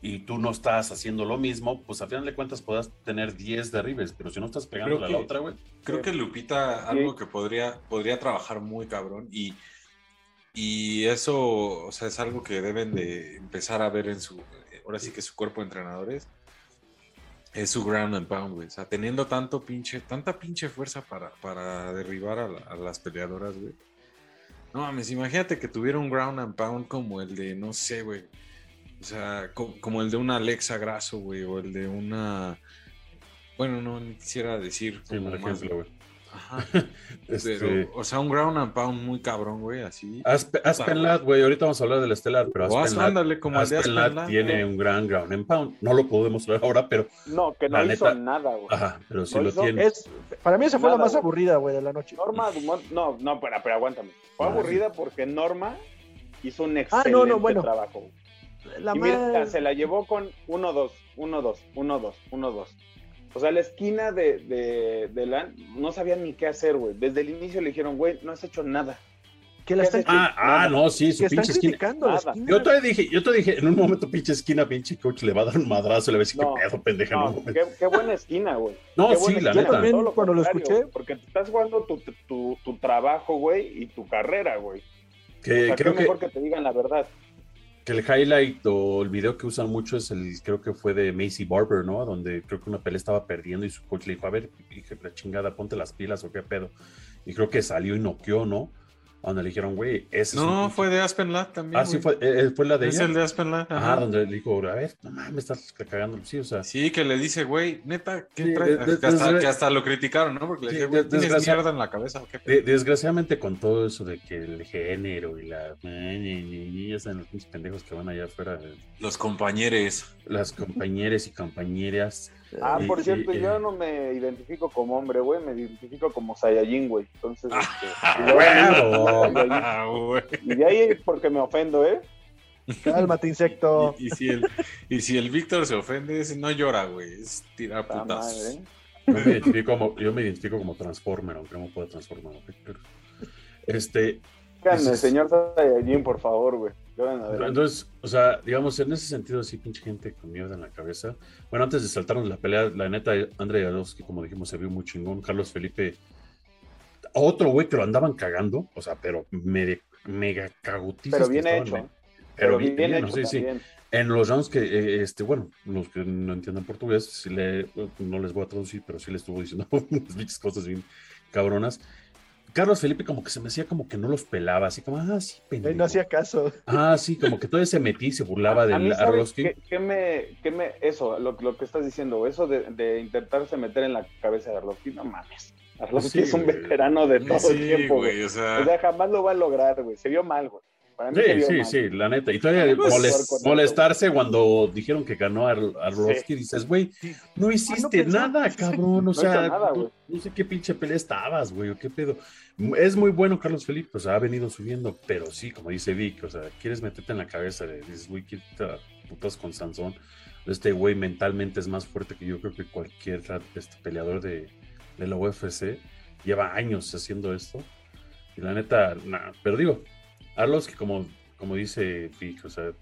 [SPEAKER 2] y tú no estás haciendo lo mismo, pues a final de cuentas podrás tener 10 derribes, pero si no estás pegando a la otra, güey.
[SPEAKER 3] Creo que Lupita, algo que podría, podría trabajar muy cabrón y, y eso, o sea, es algo que deben de empezar a ver en su, ahora sí que su cuerpo de entrenadores, es su ground and pound, güey. O sea, teniendo tanto pinche, tanta pinche fuerza para, para derribar a, la- a las peleadoras, güey. No mames, imagínate que tuviera un ground and pound como el de, no sé, güey. O sea, co- como el de una Alexa Grasso, güey, o el de una... Bueno, no ni quisiera decir
[SPEAKER 2] Sí,
[SPEAKER 3] como
[SPEAKER 2] por ejemplo, güey.
[SPEAKER 3] Ajá. *laughs*
[SPEAKER 2] Este,
[SPEAKER 3] Pero, o sea, un ground and pound muy cabrón, güey, así.
[SPEAKER 2] Aspe- Aspen Ladd, güey, ahorita vamos a hablar del estelar, pero
[SPEAKER 3] O
[SPEAKER 2] Aspen
[SPEAKER 3] ándale, como el de
[SPEAKER 2] Aspen
[SPEAKER 3] Aspen
[SPEAKER 2] Ladd
[SPEAKER 3] Ladd,
[SPEAKER 2] tiene
[SPEAKER 3] güey.
[SPEAKER 2] un gran ground and pound. No lo puedo demostrar ahora, pero,
[SPEAKER 4] No, que no
[SPEAKER 2] La
[SPEAKER 4] hizo
[SPEAKER 2] neta-
[SPEAKER 4] nada, güey.
[SPEAKER 2] ajá, pero sí
[SPEAKER 4] No
[SPEAKER 2] lo
[SPEAKER 4] hizo-
[SPEAKER 2] tiene.
[SPEAKER 1] Es, para mí esa fue la
[SPEAKER 4] Nada,
[SPEAKER 1] más
[SPEAKER 4] güey.
[SPEAKER 1] aburrida, güey, de la noche.
[SPEAKER 4] Norma Dumont, no, no, pero, pero aguántame. Fue
[SPEAKER 2] Ah,
[SPEAKER 4] aburrida porque Norma hizo un
[SPEAKER 1] Ah,
[SPEAKER 4] excelente
[SPEAKER 1] no, no, bueno.
[SPEAKER 4] trabajo.
[SPEAKER 1] La
[SPEAKER 4] y mira,
[SPEAKER 1] más-
[SPEAKER 4] se la llevó con 1-2, 1-2, 1-2, 1-2. O sea, la esquina de, de, de la... No sabían ni qué hacer, güey. Desde el inicio le dijeron, güey, no has hecho nada.
[SPEAKER 1] que la están,
[SPEAKER 2] Ah, ah, no, sí, su pinche esquina.
[SPEAKER 1] la.
[SPEAKER 2] Yo te dije, yo te dije, en un momento pinche esquina, pinche coach le va a dar un madrazo, le va a decir,
[SPEAKER 4] No,
[SPEAKER 2] qué pedo, pendeja.
[SPEAKER 4] No, qué, qué buena esquina, güey.
[SPEAKER 2] No,
[SPEAKER 4] Qué
[SPEAKER 2] sí, la
[SPEAKER 4] esquina,
[SPEAKER 2] neta.
[SPEAKER 1] También
[SPEAKER 4] todo lo
[SPEAKER 1] cuando lo escuché-
[SPEAKER 4] Porque te estás jugando tu, tu, tu trabajo, güey, y tu carrera, güey. O
[SPEAKER 2] que
[SPEAKER 4] sea,
[SPEAKER 2] creo
[SPEAKER 4] qué
[SPEAKER 2] que,
[SPEAKER 4] mejor que te digan la verdad.
[SPEAKER 2] Que el highlight o el video que usan mucho es el, creo que fue de Macy Barber, ¿no? Donde creo que una pelea estaba perdiendo y su coach le dijo, a ver, hija de la chingada, ponte las pilas o qué pedo. Y creo que salió y noqueó, ¿no? Donde le dijeron, güey, ese es un
[SPEAKER 3] No, fue de Aspen Ladd también.
[SPEAKER 2] Ah, sí, fue, eh, fue la de
[SPEAKER 3] Es
[SPEAKER 2] ella.
[SPEAKER 3] el de Aspen.
[SPEAKER 2] Ajá,
[SPEAKER 3] ajá.
[SPEAKER 2] donde le dijo, a ver, no mames, estás cagando. Sí, o sea,
[SPEAKER 3] Sí, que le dice, güey, neta, ¿qué
[SPEAKER 2] Sí,
[SPEAKER 3] traes? que, hasta,
[SPEAKER 2] desgra-
[SPEAKER 3] que hasta lo criticaron, ¿no? Porque le dije, güey, ¿tienes mierda en la cabeza o qué?
[SPEAKER 2] de- desgraciadamente con todo eso de que el género y la... Y ya saben los pendejos que van allá afuera, eh,
[SPEAKER 3] Los compañeros.
[SPEAKER 2] las compañeras y compañeras.
[SPEAKER 4] Ah, por cierto, yo no me identifico como hombre, güey, me identifico como Saiyajin, güey. Entonces, este, y
[SPEAKER 2] ¡Ah,
[SPEAKER 4] luego-
[SPEAKER 2] huevo!
[SPEAKER 3] Ah, güey.
[SPEAKER 4] y de ahí es porque me ofendo, ¿eh?
[SPEAKER 1] Cálmate, insecto.
[SPEAKER 3] Y, y si el, y si el Víctor se ofende, es- no llora, güey. Es tirar
[SPEAKER 4] Puta
[SPEAKER 3] putazos.
[SPEAKER 4] madre, ¿eh?
[SPEAKER 2] Yo me identifico como, yo me identifico como Transformer, aunque no pueda transformar. ¿ok? Pero, este,
[SPEAKER 4] Díganme, señor Saiyajin, por favor, güey. Adelante.
[SPEAKER 2] entonces, o sea, digamos, en ese sentido, sí, pinche gente con mierda en la cabeza. Bueno, antes de saltarnos la pelea, la neta, Andrei Yarovsky, como dijimos, se vio muy chingón. Carlos Felipe, otro güey que lo andaban cagando, o sea, pero me- mega cagutizos.
[SPEAKER 4] Pero bien hecho.
[SPEAKER 2] Pero bien, bien,
[SPEAKER 4] hecho
[SPEAKER 2] sí, sí. En los rounds que, eh, este, bueno, los que no entiendan portugués, sí le, no les voy a traducir, pero sí le estuvo diciendo *laughs* unas cosas bien cabronas. Carlos Felipe como que se me hacía como que no los pelaba, así como, ah, sí, pendejo.
[SPEAKER 1] no hacía caso.
[SPEAKER 2] Ah, sí, como que todavía se metía y se burlaba del
[SPEAKER 4] ¿sabes
[SPEAKER 2] Arlovsky.
[SPEAKER 4] qué, qué me, qué me, eso, lo, lo que estás diciendo, eso de, de intentarse meter en la cabeza de Arlovsky, no mames. Arlovsky
[SPEAKER 2] Sí,
[SPEAKER 4] es un
[SPEAKER 2] güey.
[SPEAKER 4] veterano de todo
[SPEAKER 3] Sí,
[SPEAKER 4] el tiempo, güey,
[SPEAKER 3] o sea,
[SPEAKER 4] O sea, jamás lo va a lograr, güey. Se vio mal, güey. Para mí
[SPEAKER 2] Sí, sí,
[SPEAKER 4] mal.
[SPEAKER 2] sí, la neta. Y todavía
[SPEAKER 3] Pues,
[SPEAKER 2] molest- molestarse cuando dijeron que ganó a Arlovsky, dices, güey,
[SPEAKER 1] Sí.
[SPEAKER 2] no hiciste
[SPEAKER 1] pensó.
[SPEAKER 2] nada, cabrón. O
[SPEAKER 4] No
[SPEAKER 2] sea,
[SPEAKER 4] nada,
[SPEAKER 2] no, no sé qué pinche pelea estabas, güey, o qué pedo. Es muy bueno Carlos Felipe, o sea, ha venido subiendo, pero sí, como dice Vic, o sea, quieres meterte en la cabeza, de, dices, güey, ¿qué te putas con Sansón? Este güey mentalmente es más fuerte que yo creo que cualquier este, peleador de, de la UFC. Lleva años haciendo esto. Y la neta, nada, pero digo, Arlovsky, como, como dice Vic, o sea,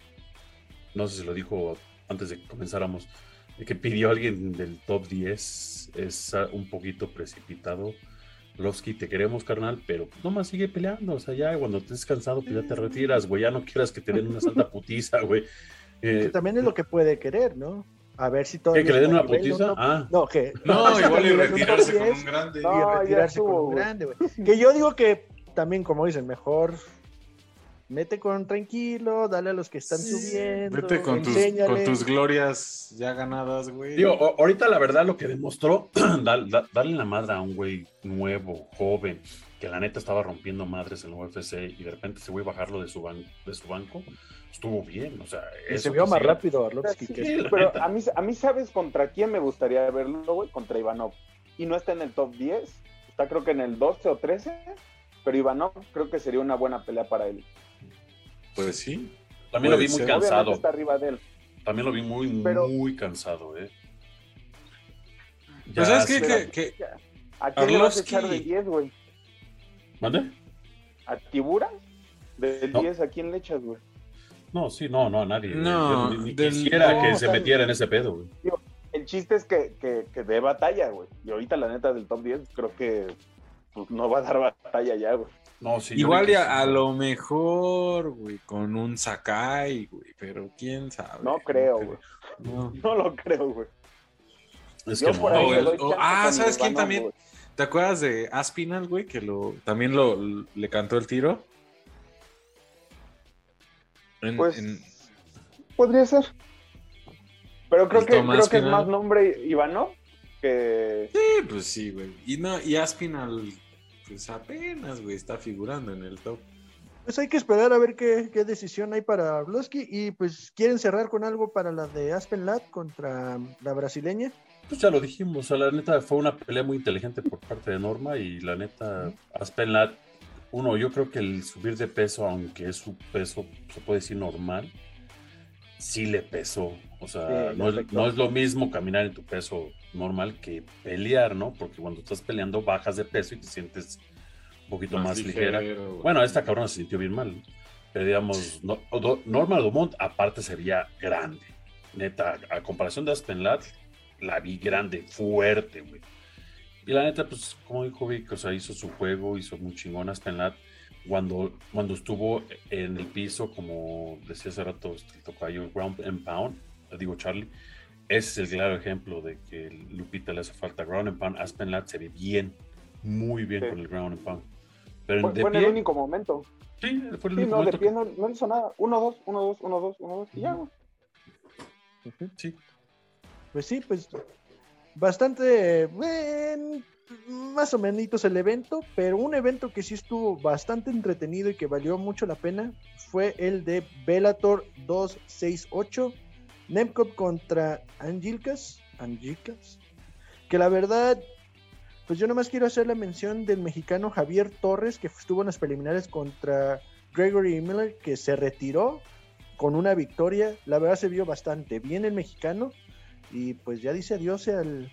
[SPEAKER 2] no sé si lo dijo antes de que comenzáramos, de que pidió a alguien del top 10 es un poquito precipitado. Lovsky, te queremos, carnal, pero nomás sigue peleando. O sea, ya cuando estés cansado, pues ya te retiras, güey. Ya no quieras que te den una santa putiza, güey. Eh,
[SPEAKER 1] Que también es lo que puede querer, ¿no? A ver si
[SPEAKER 2] ¿qué,
[SPEAKER 1] todavía.
[SPEAKER 2] que le den una putiza?
[SPEAKER 1] top-
[SPEAKER 2] Ah,
[SPEAKER 1] No, que. *laughs*
[SPEAKER 3] no, *laughs* igual y retirarse con
[SPEAKER 1] 10
[SPEAKER 3] un grande.
[SPEAKER 4] No,
[SPEAKER 1] retirarse con un grande, güey. Que yo digo que también, como dicen, mejor mete con tranquilo, dale a los que están subiendo.
[SPEAKER 3] Vete con tus,
[SPEAKER 1] enséñale.
[SPEAKER 3] con tus glorias ya ganadas, güey.
[SPEAKER 2] digo, ahorita la verdad lo que demostró, *clears throat* dar- da- darle la madre a un güey nuevo, joven, que la neta estaba rompiendo madres en la UFC y de repente ese güey bajarlo de su, ban- de su banco, estuvo bien. O sea,
[SPEAKER 1] Y se vio más rápido Arlovsky.
[SPEAKER 4] Sí,
[SPEAKER 1] que
[SPEAKER 2] Sí, la
[SPEAKER 4] pero
[SPEAKER 2] neta.
[SPEAKER 4] a mí, a mí, ¿sabes contra quién me gustaría verlo, güey? Contra Ivanov. Y no está en el top 10, está creo que en el 12 o 13, pero Ivanov creo que sería una buena pelea para él.
[SPEAKER 3] Pues sí.
[SPEAKER 2] También lo vi muy
[SPEAKER 3] ser.
[SPEAKER 2] cansado.
[SPEAKER 4] Obviamente está arriba de él.
[SPEAKER 2] También lo vi muy,
[SPEAKER 4] Pero-
[SPEAKER 2] muy cansado, ¿eh?
[SPEAKER 3] Pero ¿sabes qué?
[SPEAKER 2] sí.
[SPEAKER 3] Que- que-
[SPEAKER 4] ¿A quién le vas a
[SPEAKER 3] Arlovsky-
[SPEAKER 4] echar de 10, güey?
[SPEAKER 2] ¿Mande?
[SPEAKER 4] ¿A Tibura? De
[SPEAKER 2] No.
[SPEAKER 4] 10, ¿a quién le echas, güey?
[SPEAKER 2] No, sí, no, no, a nadie.
[SPEAKER 3] No,
[SPEAKER 2] ni, ni
[SPEAKER 3] del-
[SPEAKER 2] quisiera
[SPEAKER 3] no,
[SPEAKER 2] que
[SPEAKER 4] o
[SPEAKER 2] se
[SPEAKER 4] sea,
[SPEAKER 2] metiera en ese pedo, güey.
[SPEAKER 4] El chiste es que, que, que dé batalla, güey. Y ahorita, la neta, del top 10, creo que pues, no va a dar batalla ya, güey.
[SPEAKER 2] No, sí.
[SPEAKER 3] Igual y a,
[SPEAKER 2] quisiera.
[SPEAKER 3] a lo mejor, güey, con un Sakai, güey, pero quién sabe.
[SPEAKER 4] No creo, güey.
[SPEAKER 3] No.
[SPEAKER 4] No lo creo, güey.
[SPEAKER 2] Es
[SPEAKER 4] Yo
[SPEAKER 2] que
[SPEAKER 4] por ahí
[SPEAKER 3] No,
[SPEAKER 4] le
[SPEAKER 3] el-
[SPEAKER 4] doy
[SPEAKER 3] o-
[SPEAKER 4] chance
[SPEAKER 3] ah, ¿sabes quién también?
[SPEAKER 4] güey.
[SPEAKER 3] ¿Te acuerdas de Aspinal, güey, que lo también lo le cantó el tiro? En-
[SPEAKER 4] Pues,
[SPEAKER 3] en-
[SPEAKER 4] Podría ser. Pero creo
[SPEAKER 3] El
[SPEAKER 4] que, creo que es más nombre Ivanov que...
[SPEAKER 3] sí, pues sí, güey. Y no, y Aspinal, pues apenas, güey, está figurando en el top.
[SPEAKER 1] Pues hay que esperar a ver qué, qué decisión hay para Arlovsky. Y pues, ¿quieren cerrar con algo para la de Aspen Lat contra la brasileña?
[SPEAKER 2] Pues ya lo dijimos, o sea, la neta fue una pelea muy inteligente por parte de Norma y la neta, Aspen Lat, uno, yo creo que el subir de peso, aunque es su peso, se puede decir normal, sí le pesó. O sea,
[SPEAKER 4] Sí,
[SPEAKER 2] no, es, no es lo mismo caminar en tu peso normal que pelear, ¿no? Porque cuando estás peleando bajas de peso y te sientes un poquito más, ligera.
[SPEAKER 3] ligero.
[SPEAKER 2] Bueno, esta cabrona se sintió bien mal. Pero digamos, no- Do- Norma Dumont aparte se veía grande. Neta, a comparación de Aspen Lat, la vi grande, fuerte, güey. Y la neta, pues, como dijo Vic, o sea, hizo su juego, hizo muy chingón Aspen Lat. Cuando, cuando estuvo en el piso, como decía hace rato este, tocayo, ground and pound, digo Charlie, ese es el claro ejemplo de que Lupita le hace falta ground and pound. Aspen Lat se ve bien, muy bien
[SPEAKER 4] Sí.
[SPEAKER 2] con el ground and pound. Pero
[SPEAKER 4] Fue,
[SPEAKER 2] de
[SPEAKER 4] fue en el único momento.
[SPEAKER 2] sí, fue el
[SPEAKER 4] Sí,
[SPEAKER 2] único
[SPEAKER 4] no, de
[SPEAKER 2] momento
[SPEAKER 4] pie
[SPEAKER 2] que-
[SPEAKER 4] no, no hizo nada. 1-2, 1-2, 1-2, 1-2, 1-2 y ya.
[SPEAKER 2] Sí,
[SPEAKER 1] Pues sí, pues bastante buen, más o menos el evento, pero un evento que sí estuvo bastante entretenido y que valió mucho la pena fue el de Bellator 268, Nemkov contra Angilcas, Angilcas, que la verdad, pues yo nomás quiero hacer la mención del mexicano Javier Torres, que estuvo en las preliminares contra Gregory Miller, que se retiró con una victoria, la verdad se vio bastante bien el mexicano, y pues ya dice adiós al,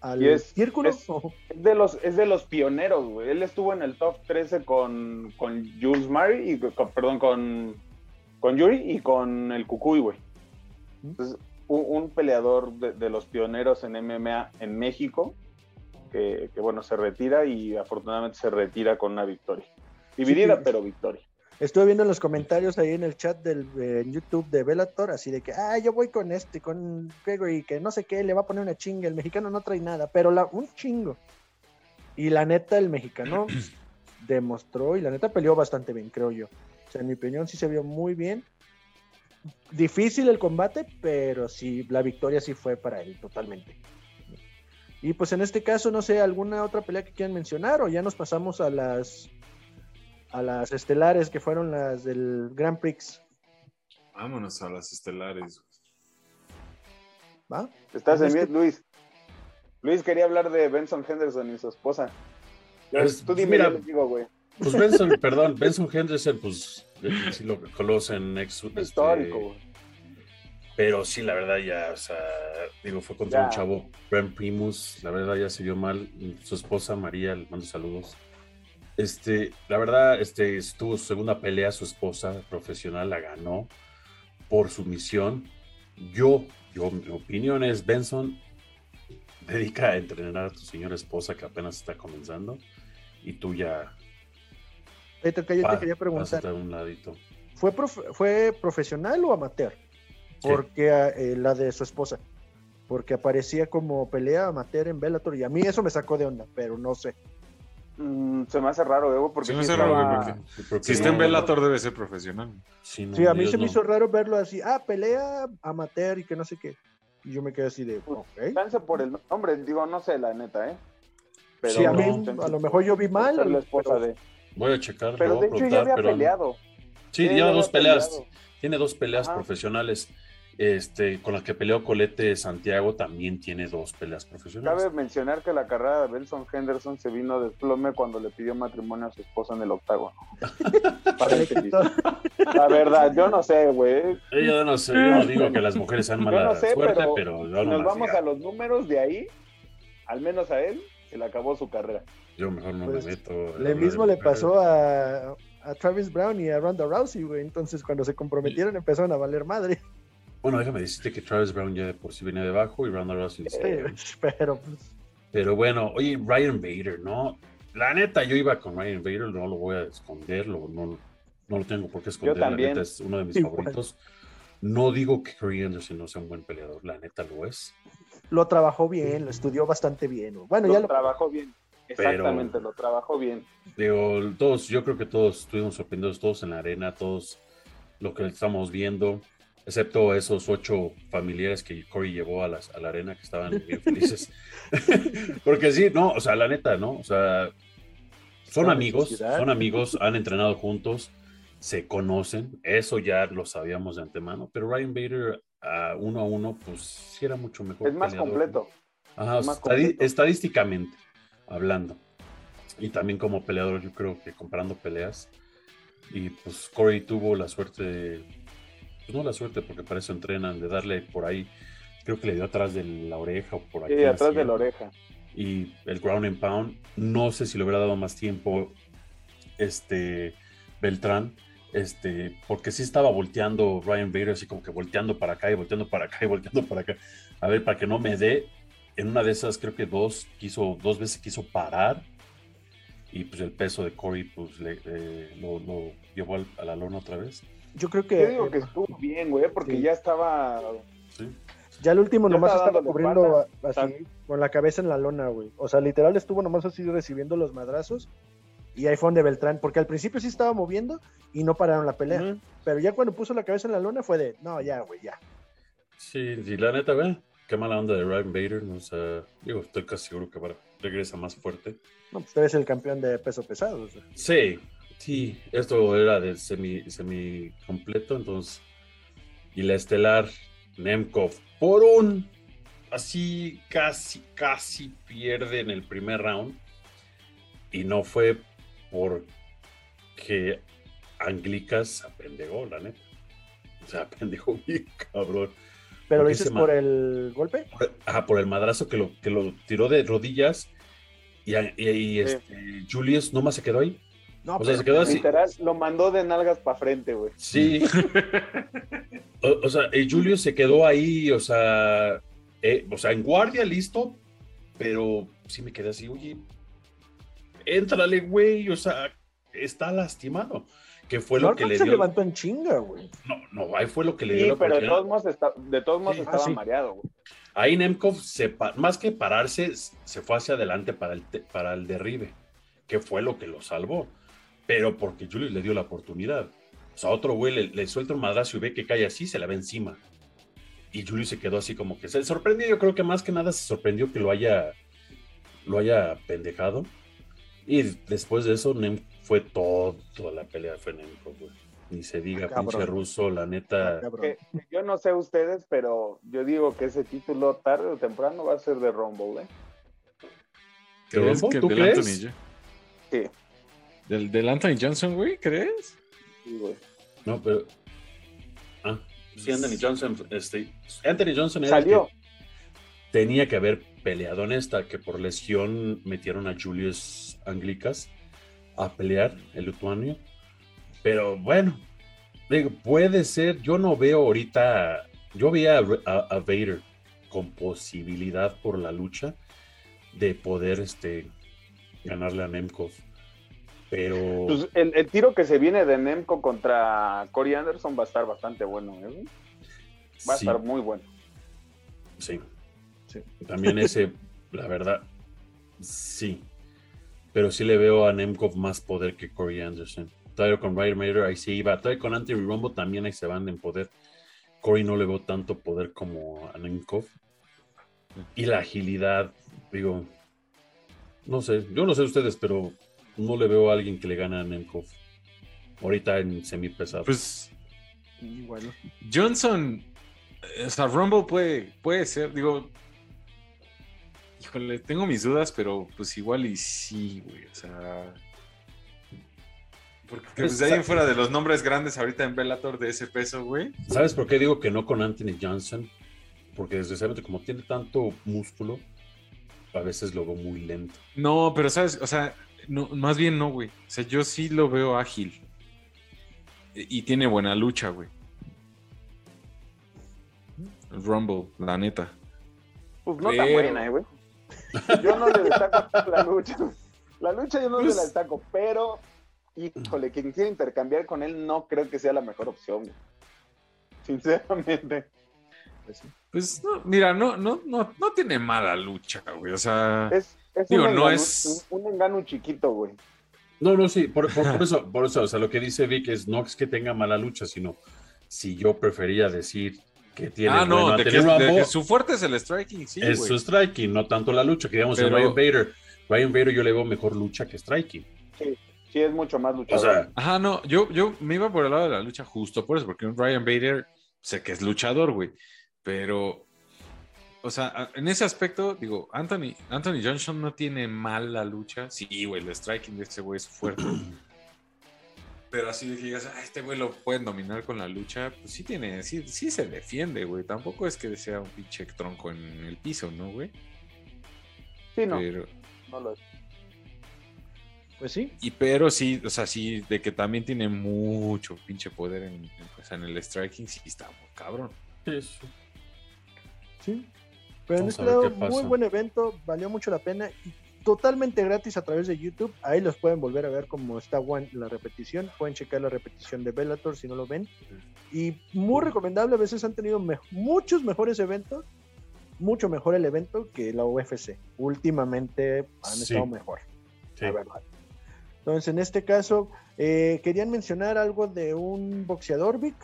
[SPEAKER 1] al
[SPEAKER 4] Y es-
[SPEAKER 1] círculo.
[SPEAKER 4] es- Es de los, es de los pioneros, güey. Él estuvo en el top 13 con, con Jules Murray, y con- perdón, con, con Yuri y con el Cucuy, güey. Entonces, un, un peleador de, de los pioneros en MMA en México. que, que, bueno, se retira y afortunadamente se retira con una victoria. Dividida,
[SPEAKER 1] Sí.
[SPEAKER 4] pero victoria.
[SPEAKER 1] Estuve viendo en los comentarios ahí en el chat del eh, en YouTube de Bellator, así de que, ah, yo voy con este, con Gregory, que no sé qué, le va a poner una chinga, el mexicano no trae nada, pero la, un chingo. Y la neta, el mexicano *clears throat* demostró y la neta peleó bastante bien, creo yo. O sea, en mi opinión sí se vio muy bien. Difícil el combate, pero sí, la victoria sí fue para él totalmente. Y pues en este caso, no sé, alguna otra pelea que quieran mencionar o ya nos pasamos a las a las estelares que fueron las del Grand Prix,
[SPEAKER 3] Vámonos a las estelares.
[SPEAKER 1] ¿va?
[SPEAKER 4] Estás en mute, Luis. Luis quería hablar de Benson Henderson y su esposa. Yo-
[SPEAKER 2] Es-
[SPEAKER 4] tú dime,
[SPEAKER 2] mira,
[SPEAKER 4] yo les digo, güey.
[SPEAKER 2] Pues Benson, *laughs* perdón, Benson Henderson, pues sí lo conocen, ex este,
[SPEAKER 4] Histórico, güey.
[SPEAKER 2] Pero sí, la verdad, ya, o sea, digo, fue contra
[SPEAKER 4] Ya.
[SPEAKER 2] un chavo, Brent Primus, la verdad ya se vio mal. Su esposa María, le mando saludos. Este, la verdad, este, estuvo su segunda pelea, su esposa profesional la ganó por sumisión. Yo, yo, mi opinión es, Benson, dedica a entrenar a tu señora esposa que apenas está comenzando y tú ya
[SPEAKER 1] Ahorita que yo te quería preguntar,
[SPEAKER 2] a un ladito.
[SPEAKER 1] ¿fue, ¿fue profesional o amateur? Porque eh, la de su esposa. Porque aparecía como pelea amateur en Bellator y a mí eso me sacó de onda, pero no sé.
[SPEAKER 4] Mm, se me hace raro, güey, porque
[SPEAKER 3] Se me
[SPEAKER 4] sí
[SPEAKER 3] hace raro, güey,
[SPEAKER 4] estaba-
[SPEAKER 3] porque si está en Bellator debe ser profesional.
[SPEAKER 2] Sí, no,
[SPEAKER 1] Sí, a mí
[SPEAKER 2] Dios
[SPEAKER 1] se me
[SPEAKER 2] no.
[SPEAKER 1] hizo raro verlo así, ah, pelea amateur y que no sé qué. Y yo me quedé así de, ok.
[SPEAKER 4] Chance por el nombre, digo, no sé, la neta, ¿eh? Pero
[SPEAKER 1] Sí, a mí
[SPEAKER 2] no,
[SPEAKER 1] a lo mejor yo vi mal,
[SPEAKER 4] ser la esposa
[SPEAKER 1] pero-
[SPEAKER 4] de-
[SPEAKER 2] Voy a checar.
[SPEAKER 4] Pero de hecho ya había
[SPEAKER 2] pero
[SPEAKER 4] peleado.
[SPEAKER 2] Sí,
[SPEAKER 4] ya
[SPEAKER 2] lleva dos peleas.
[SPEAKER 4] peleado.
[SPEAKER 2] Tiene dos peleas
[SPEAKER 4] Ajá.
[SPEAKER 2] profesionales. Este, con la que peleó Colete Santiago también tiene dos peleas profesionales.
[SPEAKER 4] Cabe mencionar que la carrera de Benson Henderson se vino de desplome cuando le pidió matrimonio a su esposa en el octágono. *laughs* La verdad, yo no sé, güey.
[SPEAKER 2] Eh, Yo no sé, yo no digo que las mujeres sean
[SPEAKER 4] Yo
[SPEAKER 2] mala
[SPEAKER 4] no sé,
[SPEAKER 2] suerte,
[SPEAKER 4] pero,
[SPEAKER 2] pero,
[SPEAKER 4] si
[SPEAKER 2] yo,
[SPEAKER 4] nos
[SPEAKER 2] no
[SPEAKER 4] vamos a los números de ahí, al menos a él, se le acabó su carrera.
[SPEAKER 2] yo mejor no
[SPEAKER 1] Pues,
[SPEAKER 2] me meto. hablar
[SPEAKER 1] mismo le pasó a, a Travis Brown y a Ronda Rousey, güey. Entonces, cuando se comprometieron, empezaron a valer madre.
[SPEAKER 2] Bueno, déjame decirte que Travis Brown ya de por sí venía debajo y Ronda Rousey
[SPEAKER 1] Sí,
[SPEAKER 2] sí. *laughs*
[SPEAKER 1] pero pues,
[SPEAKER 2] Pero bueno, oye, Ryan Bader, ¿no? La neta, yo iba con Ryan Bader, no lo voy a esconder, lo- no, no lo tengo por qué esconder. La
[SPEAKER 4] también.
[SPEAKER 2] neta es uno de mis
[SPEAKER 1] Igual.
[SPEAKER 2] favoritos. No digo que Corey Anderson no sea un buen peleador, la neta lo es.
[SPEAKER 1] lo trabajó bien, lo estudió bastante bien. Bueno, ya
[SPEAKER 4] lo
[SPEAKER 1] lo
[SPEAKER 4] trabajó bien. Exactamente, lo trabajó bien.
[SPEAKER 2] Digo, todos, yo creo que todos estuvimos sorprendidos, todos en la arena, todos lo que estamos viendo, excepto esos ocho familiares que Corey llevó a, las, a la arena que estaban bien *laughs* felices. *laughs* Porque sí, no, o sea, la neta, ¿no? O sea, son amigos, son amigos, han entrenado juntos, se conocen, eso ya lo sabíamos de antemano, pero Ryan Bader a uno a uno, pues sí era mucho mejor.
[SPEAKER 4] Es más
[SPEAKER 2] peleador.
[SPEAKER 4] completo.
[SPEAKER 2] Ajá,
[SPEAKER 4] Es más completo.
[SPEAKER 2] estadísticamente hablando. Y también como peleador, yo creo que comparando peleas. Y pues Corey tuvo la suerte de. Pues no la suerte, porque para eso entrenan, de darle por ahí. Creo que le dio atrás de la oreja o por aquí.
[SPEAKER 4] Sí, atrás de la oreja.
[SPEAKER 2] Y el ground and pound. No sé si le hubiera dado más tiempo. Este. Beltrán. Este, porque sí estaba volteando Ryan Bader, así como que volteando para acá y volteando para acá y volteando para acá. A ver, para que no me dé. En una de esas, creo que dos quiso, dos veces quiso parar. Y pues el peso de Corey, pues le, eh, lo, lo llevó al- a la lona otra vez.
[SPEAKER 1] Yo creo que
[SPEAKER 4] Yo digo que estuvo bien, güey, porque
[SPEAKER 1] Sí.
[SPEAKER 4] ya estaba.
[SPEAKER 2] Sí.
[SPEAKER 1] ya el último
[SPEAKER 4] Ya
[SPEAKER 1] nomás
[SPEAKER 4] estaba
[SPEAKER 1] cubriendo
[SPEAKER 4] espalda.
[SPEAKER 1] así, con la cabeza en la lona, güey. O sea, literal estuvo nomás así recibiendo los madrazos. Y ahí fue donde Beltrán, porque al principio sí estaba moviendo y no pararon la pelea. Pero ya cuando puso la cabeza en la lona fue de, no, ya, güey, ya.
[SPEAKER 2] Sí, sí, la neta, ve. Qué mala onda de Ryan Bader. O sea, digo, estoy casi seguro que regresa más fuerte.
[SPEAKER 1] No, pues tú eres el campeón de peso pesado. o sea.
[SPEAKER 2] Sí, sí, esto era de semi, semi completo, entonces. Y la estelar Nemkov por un así casi, casi pierde en el primer round. Y no fue porque Anglicas apendejó, la neta. Se *laughs* apendejó bien, cabrón.
[SPEAKER 1] Pero lo dices por el golpe.
[SPEAKER 2] Por- Ajá, por el madrazo que lo, que lo tiró de rodillas. Y, y- y,
[SPEAKER 4] Sí.
[SPEAKER 2] este, Julius nomás se quedó ahí.
[SPEAKER 1] No,
[SPEAKER 2] O sea,
[SPEAKER 1] pero-
[SPEAKER 2] se quedó así.
[SPEAKER 4] Literal, lo mandó de nalgas para frente, güey.
[SPEAKER 2] Sí. *laughs* o, o sea, eh, Julius se quedó ahí, o sea, eh, o sea, en guardia, listo pero sí me quedé así, oye, éntrale, güey, o sea, está lastimado. Que fue lo que le
[SPEAKER 1] se
[SPEAKER 2] dio.
[SPEAKER 1] levantó en chinga, güey.
[SPEAKER 2] No, no, ahí fue lo que le dio
[SPEAKER 4] Sí, pero de todos modos, está- de todos modos
[SPEAKER 1] Sí,
[SPEAKER 4] estaba
[SPEAKER 1] ah, sí.
[SPEAKER 4] mareado, güey.
[SPEAKER 2] Ahí Nemkov, se más que pararse, se fue hacia adelante para el, para el derribe, que fue lo que lo salvó. Pero porque Julius le dio la oportunidad. O sea, otro güey le, le suelta un madrazo y ve que cae así, se la ve encima. Y Julius se quedó así como que se sorprendió. Yo creo que más que nada se sorprendió que lo haya, lo haya pendejado. Y después de eso, Nem fue todo, toda la pelea fue Nemkov, güey. Ni se diga,
[SPEAKER 1] Ah, cabrón.
[SPEAKER 2] pinche ruso, la neta.
[SPEAKER 4] Que- que yo no sé ustedes, pero yo digo que ese título tarde o temprano va a ser de Rumble, ¿eh?
[SPEAKER 3] ¿Crees
[SPEAKER 2] Rumble?
[SPEAKER 3] que
[SPEAKER 2] ¿Tú crees?
[SPEAKER 4] Sí,
[SPEAKER 3] Del, del Anthony Johnson, güey, ¿crees?
[SPEAKER 4] sí, güey.
[SPEAKER 2] No, pero. Ah, sí, Anthony Johnson. Este, Anthony Johnson era el
[SPEAKER 4] Salió.
[SPEAKER 2] que tenía que haber peleado en esta, que por lesión metieron a Julius Anglicas a pelear, el lituanio. Pero bueno, digo, puede ser. Yo no veo ahorita. Yo vi a, a- a Vader con posibilidad por la lucha de poder este, ganarle a Nemkov. Pero.
[SPEAKER 4] Pues el, el tiro que se viene de Nemco contra Corey Anderson va a estar bastante bueno, ¿eh? Va a
[SPEAKER 2] sí.
[SPEAKER 4] estar muy bueno.
[SPEAKER 2] Sí.
[SPEAKER 1] Sí.
[SPEAKER 2] También ese, *laughs* la verdad, sí. Pero sí le veo a Nemkov más poder que Corey Anderson. Todavía con Ryder Mater ahí sí iba. Todavía con Anthony Rumble también ahí se van en poder. Corey no le veo tanto poder como a Nemkov. Y la agilidad, digo, no sé, yo no sé ustedes, pero no le veo a alguien que le gane a Nemkov. Ahorita en semipesado.
[SPEAKER 3] Pues
[SPEAKER 1] Igual.
[SPEAKER 3] Johnson, eh, o sea, Rumble puede, puede ser, digo, híjole, tengo mis dudas, pero pues igual y sí, güey, o sea... Porque pues, de ahí en fuera de los nombres grandes ahorita en Bellator de ese peso, güey.
[SPEAKER 2] ¿Sabes por qué digo que no con Anthony Johnson? Porque desgraciadamente como tiene tanto músculo, a veces lo veo muy lento.
[SPEAKER 3] No, pero sabes, o sea, no, más bien no, güey. O sea, yo sí lo veo ágil. Y tiene buena lucha, güey. Rumble, la neta.
[SPEAKER 4] Pues no tan
[SPEAKER 3] Pero-
[SPEAKER 4] buena, ¿eh, güey. Yo no le destaco *laughs* la lucha. La lucha yo no
[SPEAKER 3] Pues-
[SPEAKER 4] la destaco, pero, híjole, quien quiera intercambiar con él no creo que sea la mejor opción, güey. Sinceramente.
[SPEAKER 1] Pues.
[SPEAKER 3] Pues no, mira, no, no, no, no tiene mala lucha, güey. O sea,
[SPEAKER 4] Es, es
[SPEAKER 3] Digo,
[SPEAKER 4] un,
[SPEAKER 3] no es-
[SPEAKER 4] un, un engano chiquito, güey.
[SPEAKER 2] No, no, sí, por, por- por eso, por eso, o sea, lo que dice Vic es no es que tenga mala lucha, sino si yo prefería decir que tiene
[SPEAKER 3] ah, no,
[SPEAKER 2] bueno
[SPEAKER 3] de que, de que su fuerte es el striking, sí,
[SPEAKER 2] es
[SPEAKER 3] güey.
[SPEAKER 2] su striking, no tanto la lucha, que digamos
[SPEAKER 3] Pero-
[SPEAKER 2] Ryan Bader. Ryan Bader yo le veo mejor lucha que striking.
[SPEAKER 4] Sí, es mucho más
[SPEAKER 2] O
[SPEAKER 4] luchador.
[SPEAKER 2] sea,
[SPEAKER 3] Ajá, no, yo, yo me iba por el lado de la lucha justo por eso, porque un Ryan Bader sé que es luchador, güey. Pero, o sea, en ese aspecto, digo, Anthony, Anthony Johnson no tiene mala lucha. Sí, güey, el striking de este güey es fuerte. *clears throat* Pero así de que digas, ah, este güey lo pueden dominar con la lucha, pues sí tiene, sí, sí se defiende, güey. Tampoco es que sea un pinche tronco en el piso, ¿no, güey?
[SPEAKER 4] sí, no,
[SPEAKER 3] Pero,
[SPEAKER 4] no lo es.
[SPEAKER 1] Pues sí.
[SPEAKER 3] Y pero sí, o sea, sí, de que también tiene mucho pinche poder en, en- o sea, en el striking, sí está muy cabrón.
[SPEAKER 2] eso.
[SPEAKER 1] Sí. Pero en
[SPEAKER 2] Vamos
[SPEAKER 1] este
[SPEAKER 2] qué pasa.
[SPEAKER 1] muy buen evento, valió mucho la pena y totalmente gratis a través de YouTube. Ahí los pueden volver a ver como está One la repetición. Pueden checar la repetición de Bellator si no lo ven. Y muy recomendable, a veces han tenido me- muchos mejores eventos, mucho mejor el evento que la UFC. Últimamente han
[SPEAKER 2] Sí.
[SPEAKER 1] estado mejor,
[SPEAKER 2] Sí.
[SPEAKER 1] la verdad. Entonces, en este caso, eh, querían mencionar algo de un boxeador, Vic.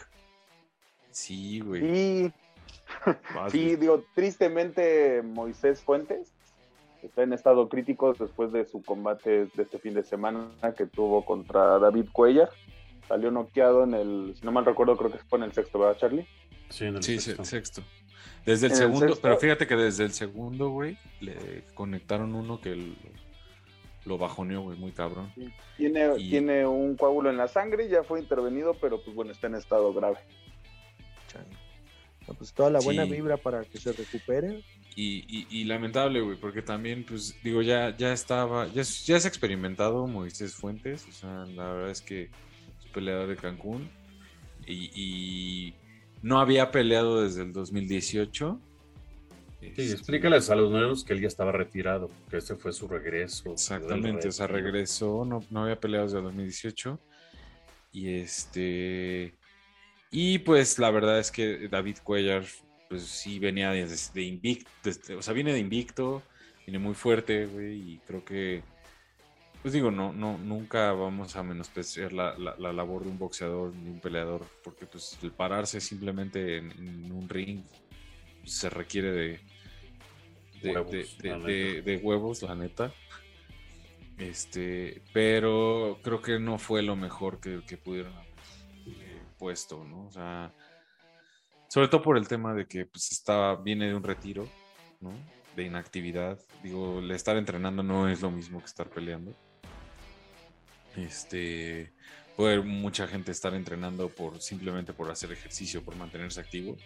[SPEAKER 3] Sí, güey.
[SPEAKER 4] Sí, sí, digo, tristemente Moisés Fuentes está en estado crítico después de su combate de este fin de semana que tuvo contra David Cuellar. Salió noqueado en el, si no mal recuerdo, creo que fue en el sexto, ¿verdad, Charlie?
[SPEAKER 2] Sí, en el
[SPEAKER 3] Sí,
[SPEAKER 2] sexto.
[SPEAKER 3] se- sexto. Desde el
[SPEAKER 4] En el
[SPEAKER 3] segundo,
[SPEAKER 4] sexto.
[SPEAKER 3] pero fíjate que desde el segundo, güey, le conectaron uno que lo, lo bajoneó, güey, muy cabrón.
[SPEAKER 4] Tiene,
[SPEAKER 3] Y-
[SPEAKER 4] tiene un coágulo en la sangre, ya fue intervenido, pero pues bueno, está en estado grave.
[SPEAKER 1] Chan. Pues toda la buena
[SPEAKER 3] Sí.
[SPEAKER 1] vibra para que se recupere.
[SPEAKER 3] Y, y- y lamentable, güey, porque también, pues, digo, ya, ya estaba, ya, ya es experimentado Moisés Fuentes, o sea, la verdad es que es peleador de Cancún y, y no había peleado desde el 2018.
[SPEAKER 2] Sí,
[SPEAKER 3] Este,
[SPEAKER 2] explícales a los nuevos que él ya estaba retirado, que este fue su regreso.
[SPEAKER 3] Exactamente, o sea, regresó, no, no había peleado desde el 2018. Y este. Y pues la verdad es que David Cuellar, pues sí venía de, de invicto, o sea, viene de invicto, viene muy fuerte, güey, y creo que. Pues digo, no, no, nunca vamos a menospreciar la, la- la labor de un boxeador ni un peleador, porque pues el pararse simplemente en, en un ring se requiere de, de,
[SPEAKER 2] Huevos,
[SPEAKER 3] de- de-
[SPEAKER 2] la neta.
[SPEAKER 3] de huevos, la neta. Este, pero creo que no fue lo mejor que, que pudieron ¿no? O sea, sobre todo por el tema de que pues estaba, viene de un retiro, ¿no? De inactividad. Digo, el estar entrenando no es lo mismo que estar peleando. Este, puede mucha gente estar entrenando por simplemente por hacer ejercicio, por mantenerse activo.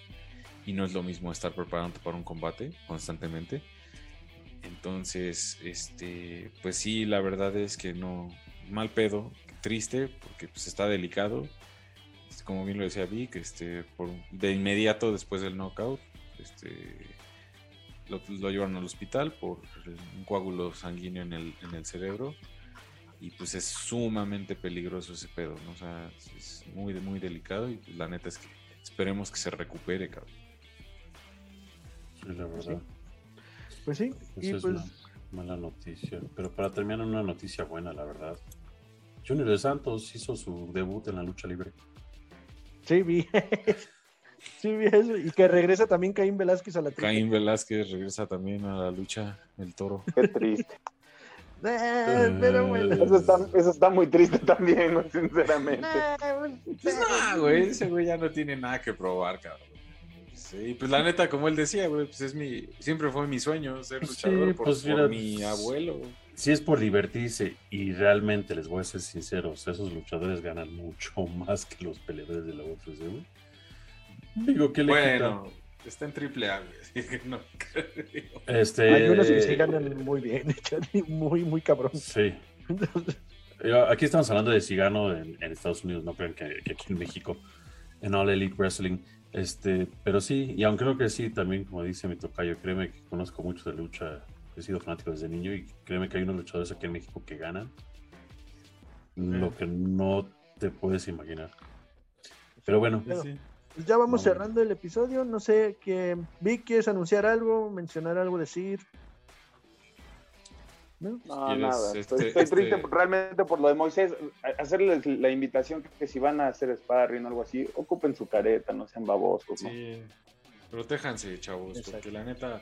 [SPEAKER 3] Y no es lo mismo estar preparándote para un combate constantemente. Entonces, este, pues sí, la verdad es que no, mal pedo, triste, porque pues está delicado. Como bien lo decía Vic, este, por, de inmediato después del knockout, este, lo, lo llevaron al hospital por un coágulo sanguíneo en el, en el cerebro. Y pues es sumamente peligroso ese pedo, ¿no? O sea, es- muy, muy delicado y pues, la neta es que esperemos que se recupere, cabrón.
[SPEAKER 2] Sí, la verdad.
[SPEAKER 1] Pues sí,
[SPEAKER 2] Esa
[SPEAKER 1] y
[SPEAKER 2] es
[SPEAKER 1] pues
[SPEAKER 2] una mala noticia. Pero para terminar, una noticia buena, la verdad. Junior de Santos hizo su debut en la lucha libre.
[SPEAKER 1] Sí, vi. *laughs* sí, vi eso. Y que regresa también Caín Velázquez a la triple.
[SPEAKER 3] Caín Velázquez regresa también a la lucha, el toro.
[SPEAKER 4] Qué triste. *laughs*
[SPEAKER 1] Eh, pero bueno.
[SPEAKER 4] Eso está, eso está muy triste también, güey, sinceramente.
[SPEAKER 3] Pues no, güey, ese güey ya no tiene nada que probar, cabrón. Sí, pues la neta, como él decía, güey, pues es mi, siempre fue mi sueño ser
[SPEAKER 2] Sí,
[SPEAKER 3] luchador por,
[SPEAKER 2] pues
[SPEAKER 3] por
[SPEAKER 2] mira,
[SPEAKER 3] mi abuelo.
[SPEAKER 2] Si es por divertirse y realmente les voy a ser sinceros, esos luchadores ganan mucho *laughs* más que los peleadores de la UFC, güey. Digo, ¿qué le
[SPEAKER 3] Bueno, está en triple A, güey. que no *laughs*
[SPEAKER 2] quita? Este,
[SPEAKER 1] Hay unos que sí ganan muy bien, *laughs* muy, muy cabrón.
[SPEAKER 2] Sí. Aquí estamos hablando de Cigano en, en Estados Unidos, no crean que, que aquí en México, en All Elite Wrestling. Este, pero sí, y aunque creo que sí, también como dice mi tocayo, créeme que conozco mucho de lucha, he sido fanático desde niño y créeme que hay unos luchadores aquí en México que ganan lo que no te puedes imaginar. Pero bueno,
[SPEAKER 1] Pero-. Pues ya vamos
[SPEAKER 2] Vamos.
[SPEAKER 1] cerrando el episodio. No sé que Vic, ¿quieres anunciar algo? ¿Mencionar algo? ¿Decir? ¿No?
[SPEAKER 4] No,
[SPEAKER 3] ¿Quieres,
[SPEAKER 4] nada.
[SPEAKER 3] este-
[SPEAKER 4] estoy estoy
[SPEAKER 3] este-
[SPEAKER 4] triste realmente por lo de Moisés. Hacerles la invitación que, que si van a hacer sparring o algo así, ocupen su careta, no sean babosos. ¿no?
[SPEAKER 3] Sí, protéjanse, chavos,
[SPEAKER 1] Exacto.
[SPEAKER 3] porque la neta,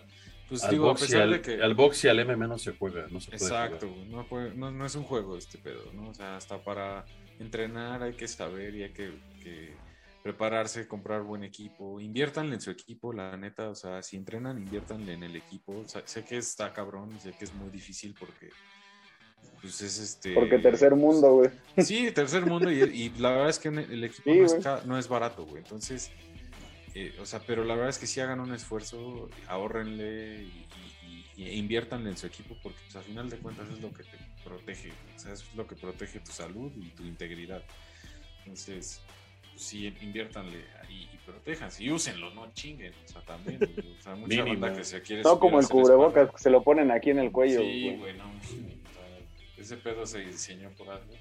[SPEAKER 3] pues
[SPEAKER 2] al,
[SPEAKER 3] digo, a
[SPEAKER 2] box y
[SPEAKER 3] pesar
[SPEAKER 2] al,
[SPEAKER 3] de que...
[SPEAKER 2] al box y al MMA no se juega, no se puede
[SPEAKER 3] Exacto,
[SPEAKER 2] jugar.
[SPEAKER 3] güey, no, puede- no, no es un juego este pedo, ¿no? O sea, hasta para entrenar hay que saber y hay que, que prepararse, comprar buen equipo, inviértanle en su equipo, la neta, o sea, si entrenan, inviértanle en el equipo. O sea, sé que está cabrón, sé que es muy difícil porque, pues es este...
[SPEAKER 4] Porque tercer mundo, güey.
[SPEAKER 3] Sí, tercer mundo y, y la verdad es que el equipo
[SPEAKER 4] Sí,
[SPEAKER 3] no, es no es barato, güey. Entonces, eh, o sea, pero la verdad es que sí hagan un esfuerzo, ahorrenle y, y- y inviértanle en su equipo porque pues, al final de cuentas es lo que te protege, o sea, es lo que protege tu salud y tu integridad. Entonces, pues, sí, inviértanle y, y protéjanse y úsenlo, no chinguen, o sea, también. O sea, *laughs* mucha
[SPEAKER 2] Mínimo.
[SPEAKER 3] banda que se quiere
[SPEAKER 4] No como
[SPEAKER 3] a
[SPEAKER 4] el cubrebocas, que se lo ponen aquí en el cuello.
[SPEAKER 3] Sí,
[SPEAKER 4] güey.
[SPEAKER 3] güey, no. o sea, ese pedo se diseñó por algo.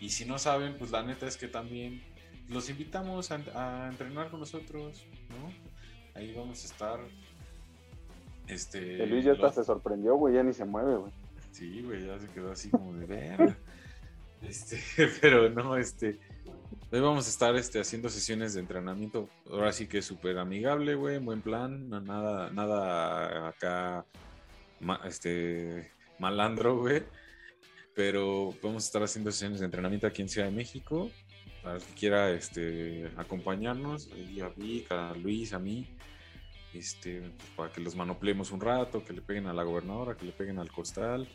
[SPEAKER 3] Y si no saben, pues la neta es que también los invitamos a, a entrenar con nosotros, ¿no? Ahí vamos a estar. Este.
[SPEAKER 4] El Luis ya hasta
[SPEAKER 3] los-
[SPEAKER 4] se sorprendió, güey, ya ni se mueve, güey.
[SPEAKER 3] Sí, güey, ya se quedó así como de ver. *laughs* Este, *laughs* pero no, este. Hoy vamos a estar este, haciendo sesiones de entrenamiento. Ahora sí que súper amigable, güey, buen plan. no- Nada, nada acá, ma- este, malandro, güey. Pero vamos a estar haciendo sesiones de entrenamiento aquí en Ciudad de México. Para el que quiera este, acompañarnos, a Vic, a Luis, a mí. Este, pues, para que los manoplemos un rato, que le peguen a la gobernadora, que le peguen al costal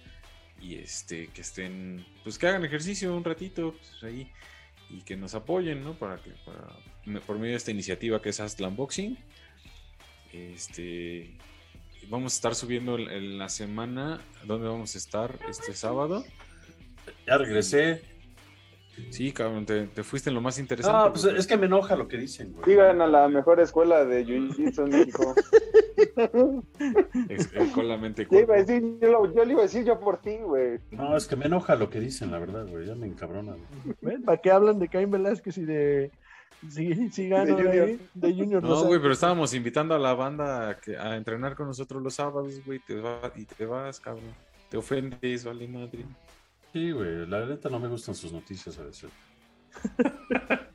[SPEAKER 3] y este que estén pues que hagan ejercicio un ratito pues, ahí y que nos apoyen no para que para, por medio de esta iniciativa que es Hustle Unboxing este vamos a estar subiendo en- la semana donde vamos a estar este sábado
[SPEAKER 2] Ya regresé.
[SPEAKER 3] Sí cabrón te, te fuiste en lo más interesante
[SPEAKER 2] No, pues
[SPEAKER 3] porque-
[SPEAKER 2] es que me enoja lo que dicen, güey.
[SPEAKER 4] Sigan a la mejor escuela de Jiu-Jitsu en México.
[SPEAKER 3] dejó la mente
[SPEAKER 4] Yo, iba a
[SPEAKER 3] corta.
[SPEAKER 4] decir, yo, lo- yo le iba a decir yo por ti, güey.
[SPEAKER 2] No, es que me enoja lo que dicen, la verdad, güey. Ya me encabrona. güey.
[SPEAKER 1] ¿Para qué hablan de Caín Velázquez y de. Si, si gano
[SPEAKER 4] De
[SPEAKER 1] de,
[SPEAKER 4] Junior.
[SPEAKER 1] de Junior
[SPEAKER 3] No, güey, pero estábamos invitando a la banda a, que- a entrenar con nosotros los sábados, güey, te va- y te vas, cabrón. Te ofendes, vale madre.
[SPEAKER 2] Sí, güey. La neta no me gustan sus noticias a veces. *laughs*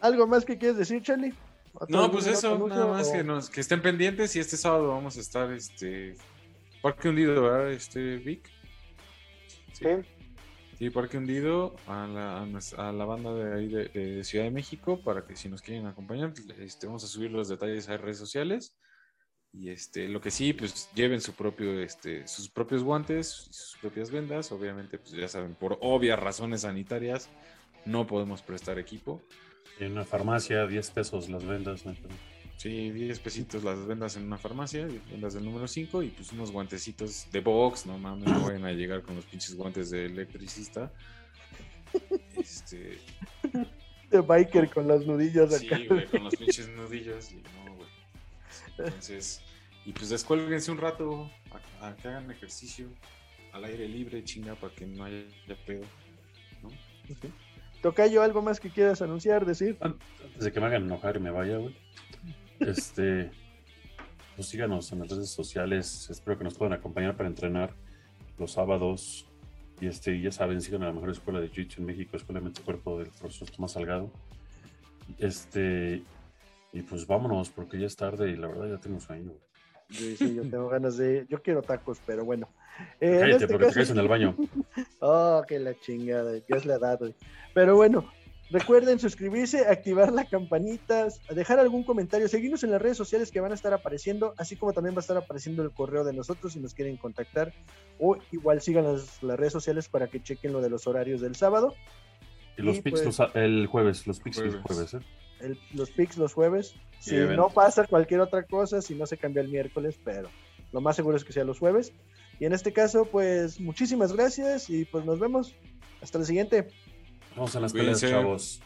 [SPEAKER 1] ¿Algo más que quieres decir, Charlie? ¿Otro
[SPEAKER 3] No, pues eso, nada más
[SPEAKER 1] o-
[SPEAKER 3] que nos, que estén pendientes y este sábado vamos a estar, este, Parque Hundido, ¿verdad, este, Vic?
[SPEAKER 4] Sí.
[SPEAKER 3] Sí, Parque Hundido a la, a la banda de ahí de, de Ciudad de México para que si nos quieren acompañar, este, vamos a subir los detalles a redes sociales. Y este, lo que sí, pues lleven su propio, este, sus propios guantes, sus propias vendas. Obviamente, pues ya saben, por obvias razones sanitarias, no podemos prestar equipo.
[SPEAKER 2] En una farmacia, 10 pesos las vendas. ¿no?
[SPEAKER 3] Sí, 10 pesitos las vendas en una farmacia, vendas del número 5 y pues unos guantecitos de box, no mames, no vayan a llegar con los pinches guantes de electricista. *laughs* Este,
[SPEAKER 1] De biker con los nudillos
[SPEAKER 3] sí,
[SPEAKER 1] acá.
[SPEAKER 3] güey, con los pinches nudillos y no, güey. Entonces, y pues descuélguense un rato a, a que hagan ejercicio al aire libre, chinga, para que no haya pedo. ¿no?
[SPEAKER 1] Tocayo, ¿algo más que quieras anunciar, decir?
[SPEAKER 2] Antes de que me hagan enojar y me vaya, güey. Este. Pues síganos en las redes sociales. Espero que nos puedan acompañar para entrenar los sábados. Y este, ya saben, sigan a la mejor escuela de Jiu-Jitsu en México, Escuela de Mente Cuerpo del profesor Tomás Salgado. Este. Y pues vámonos, porque ya es tarde y la verdad ya tengo sueño.
[SPEAKER 1] Sí, sí, yo *laughs* tengo ganas de. Yo quiero tacos, pero bueno. Eh, en
[SPEAKER 2] Cállate,
[SPEAKER 1] este
[SPEAKER 2] porque te
[SPEAKER 1] caso-
[SPEAKER 2] caes en el baño. *laughs*
[SPEAKER 1] Oh, que la chingada, ya es la edad, güey. Pero bueno, recuerden suscribirse, activar la campanita, dejar algún comentario, seguirnos en las redes sociales que van a estar apareciendo, así como también va a estar apareciendo el correo de nosotros si nos quieren contactar. O igual sigan las, las redes sociales para que chequen lo de los horarios del sábado.
[SPEAKER 2] Y los
[SPEAKER 1] Y
[SPEAKER 2] pics
[SPEAKER 1] pues-
[SPEAKER 2] los- el jueves, los pics el
[SPEAKER 3] Jueves.
[SPEAKER 2] jueves, ¿eh?
[SPEAKER 1] los picks los jueves. Si no pasa cualquier otra cosa, si no se cambia el miércoles, pero lo más seguro es que sea los jueves. Y en este caso, pues muchísimas gracias y pues nos vemos. Hasta el siguiente.
[SPEAKER 2] Vamos a las peleas, chavos.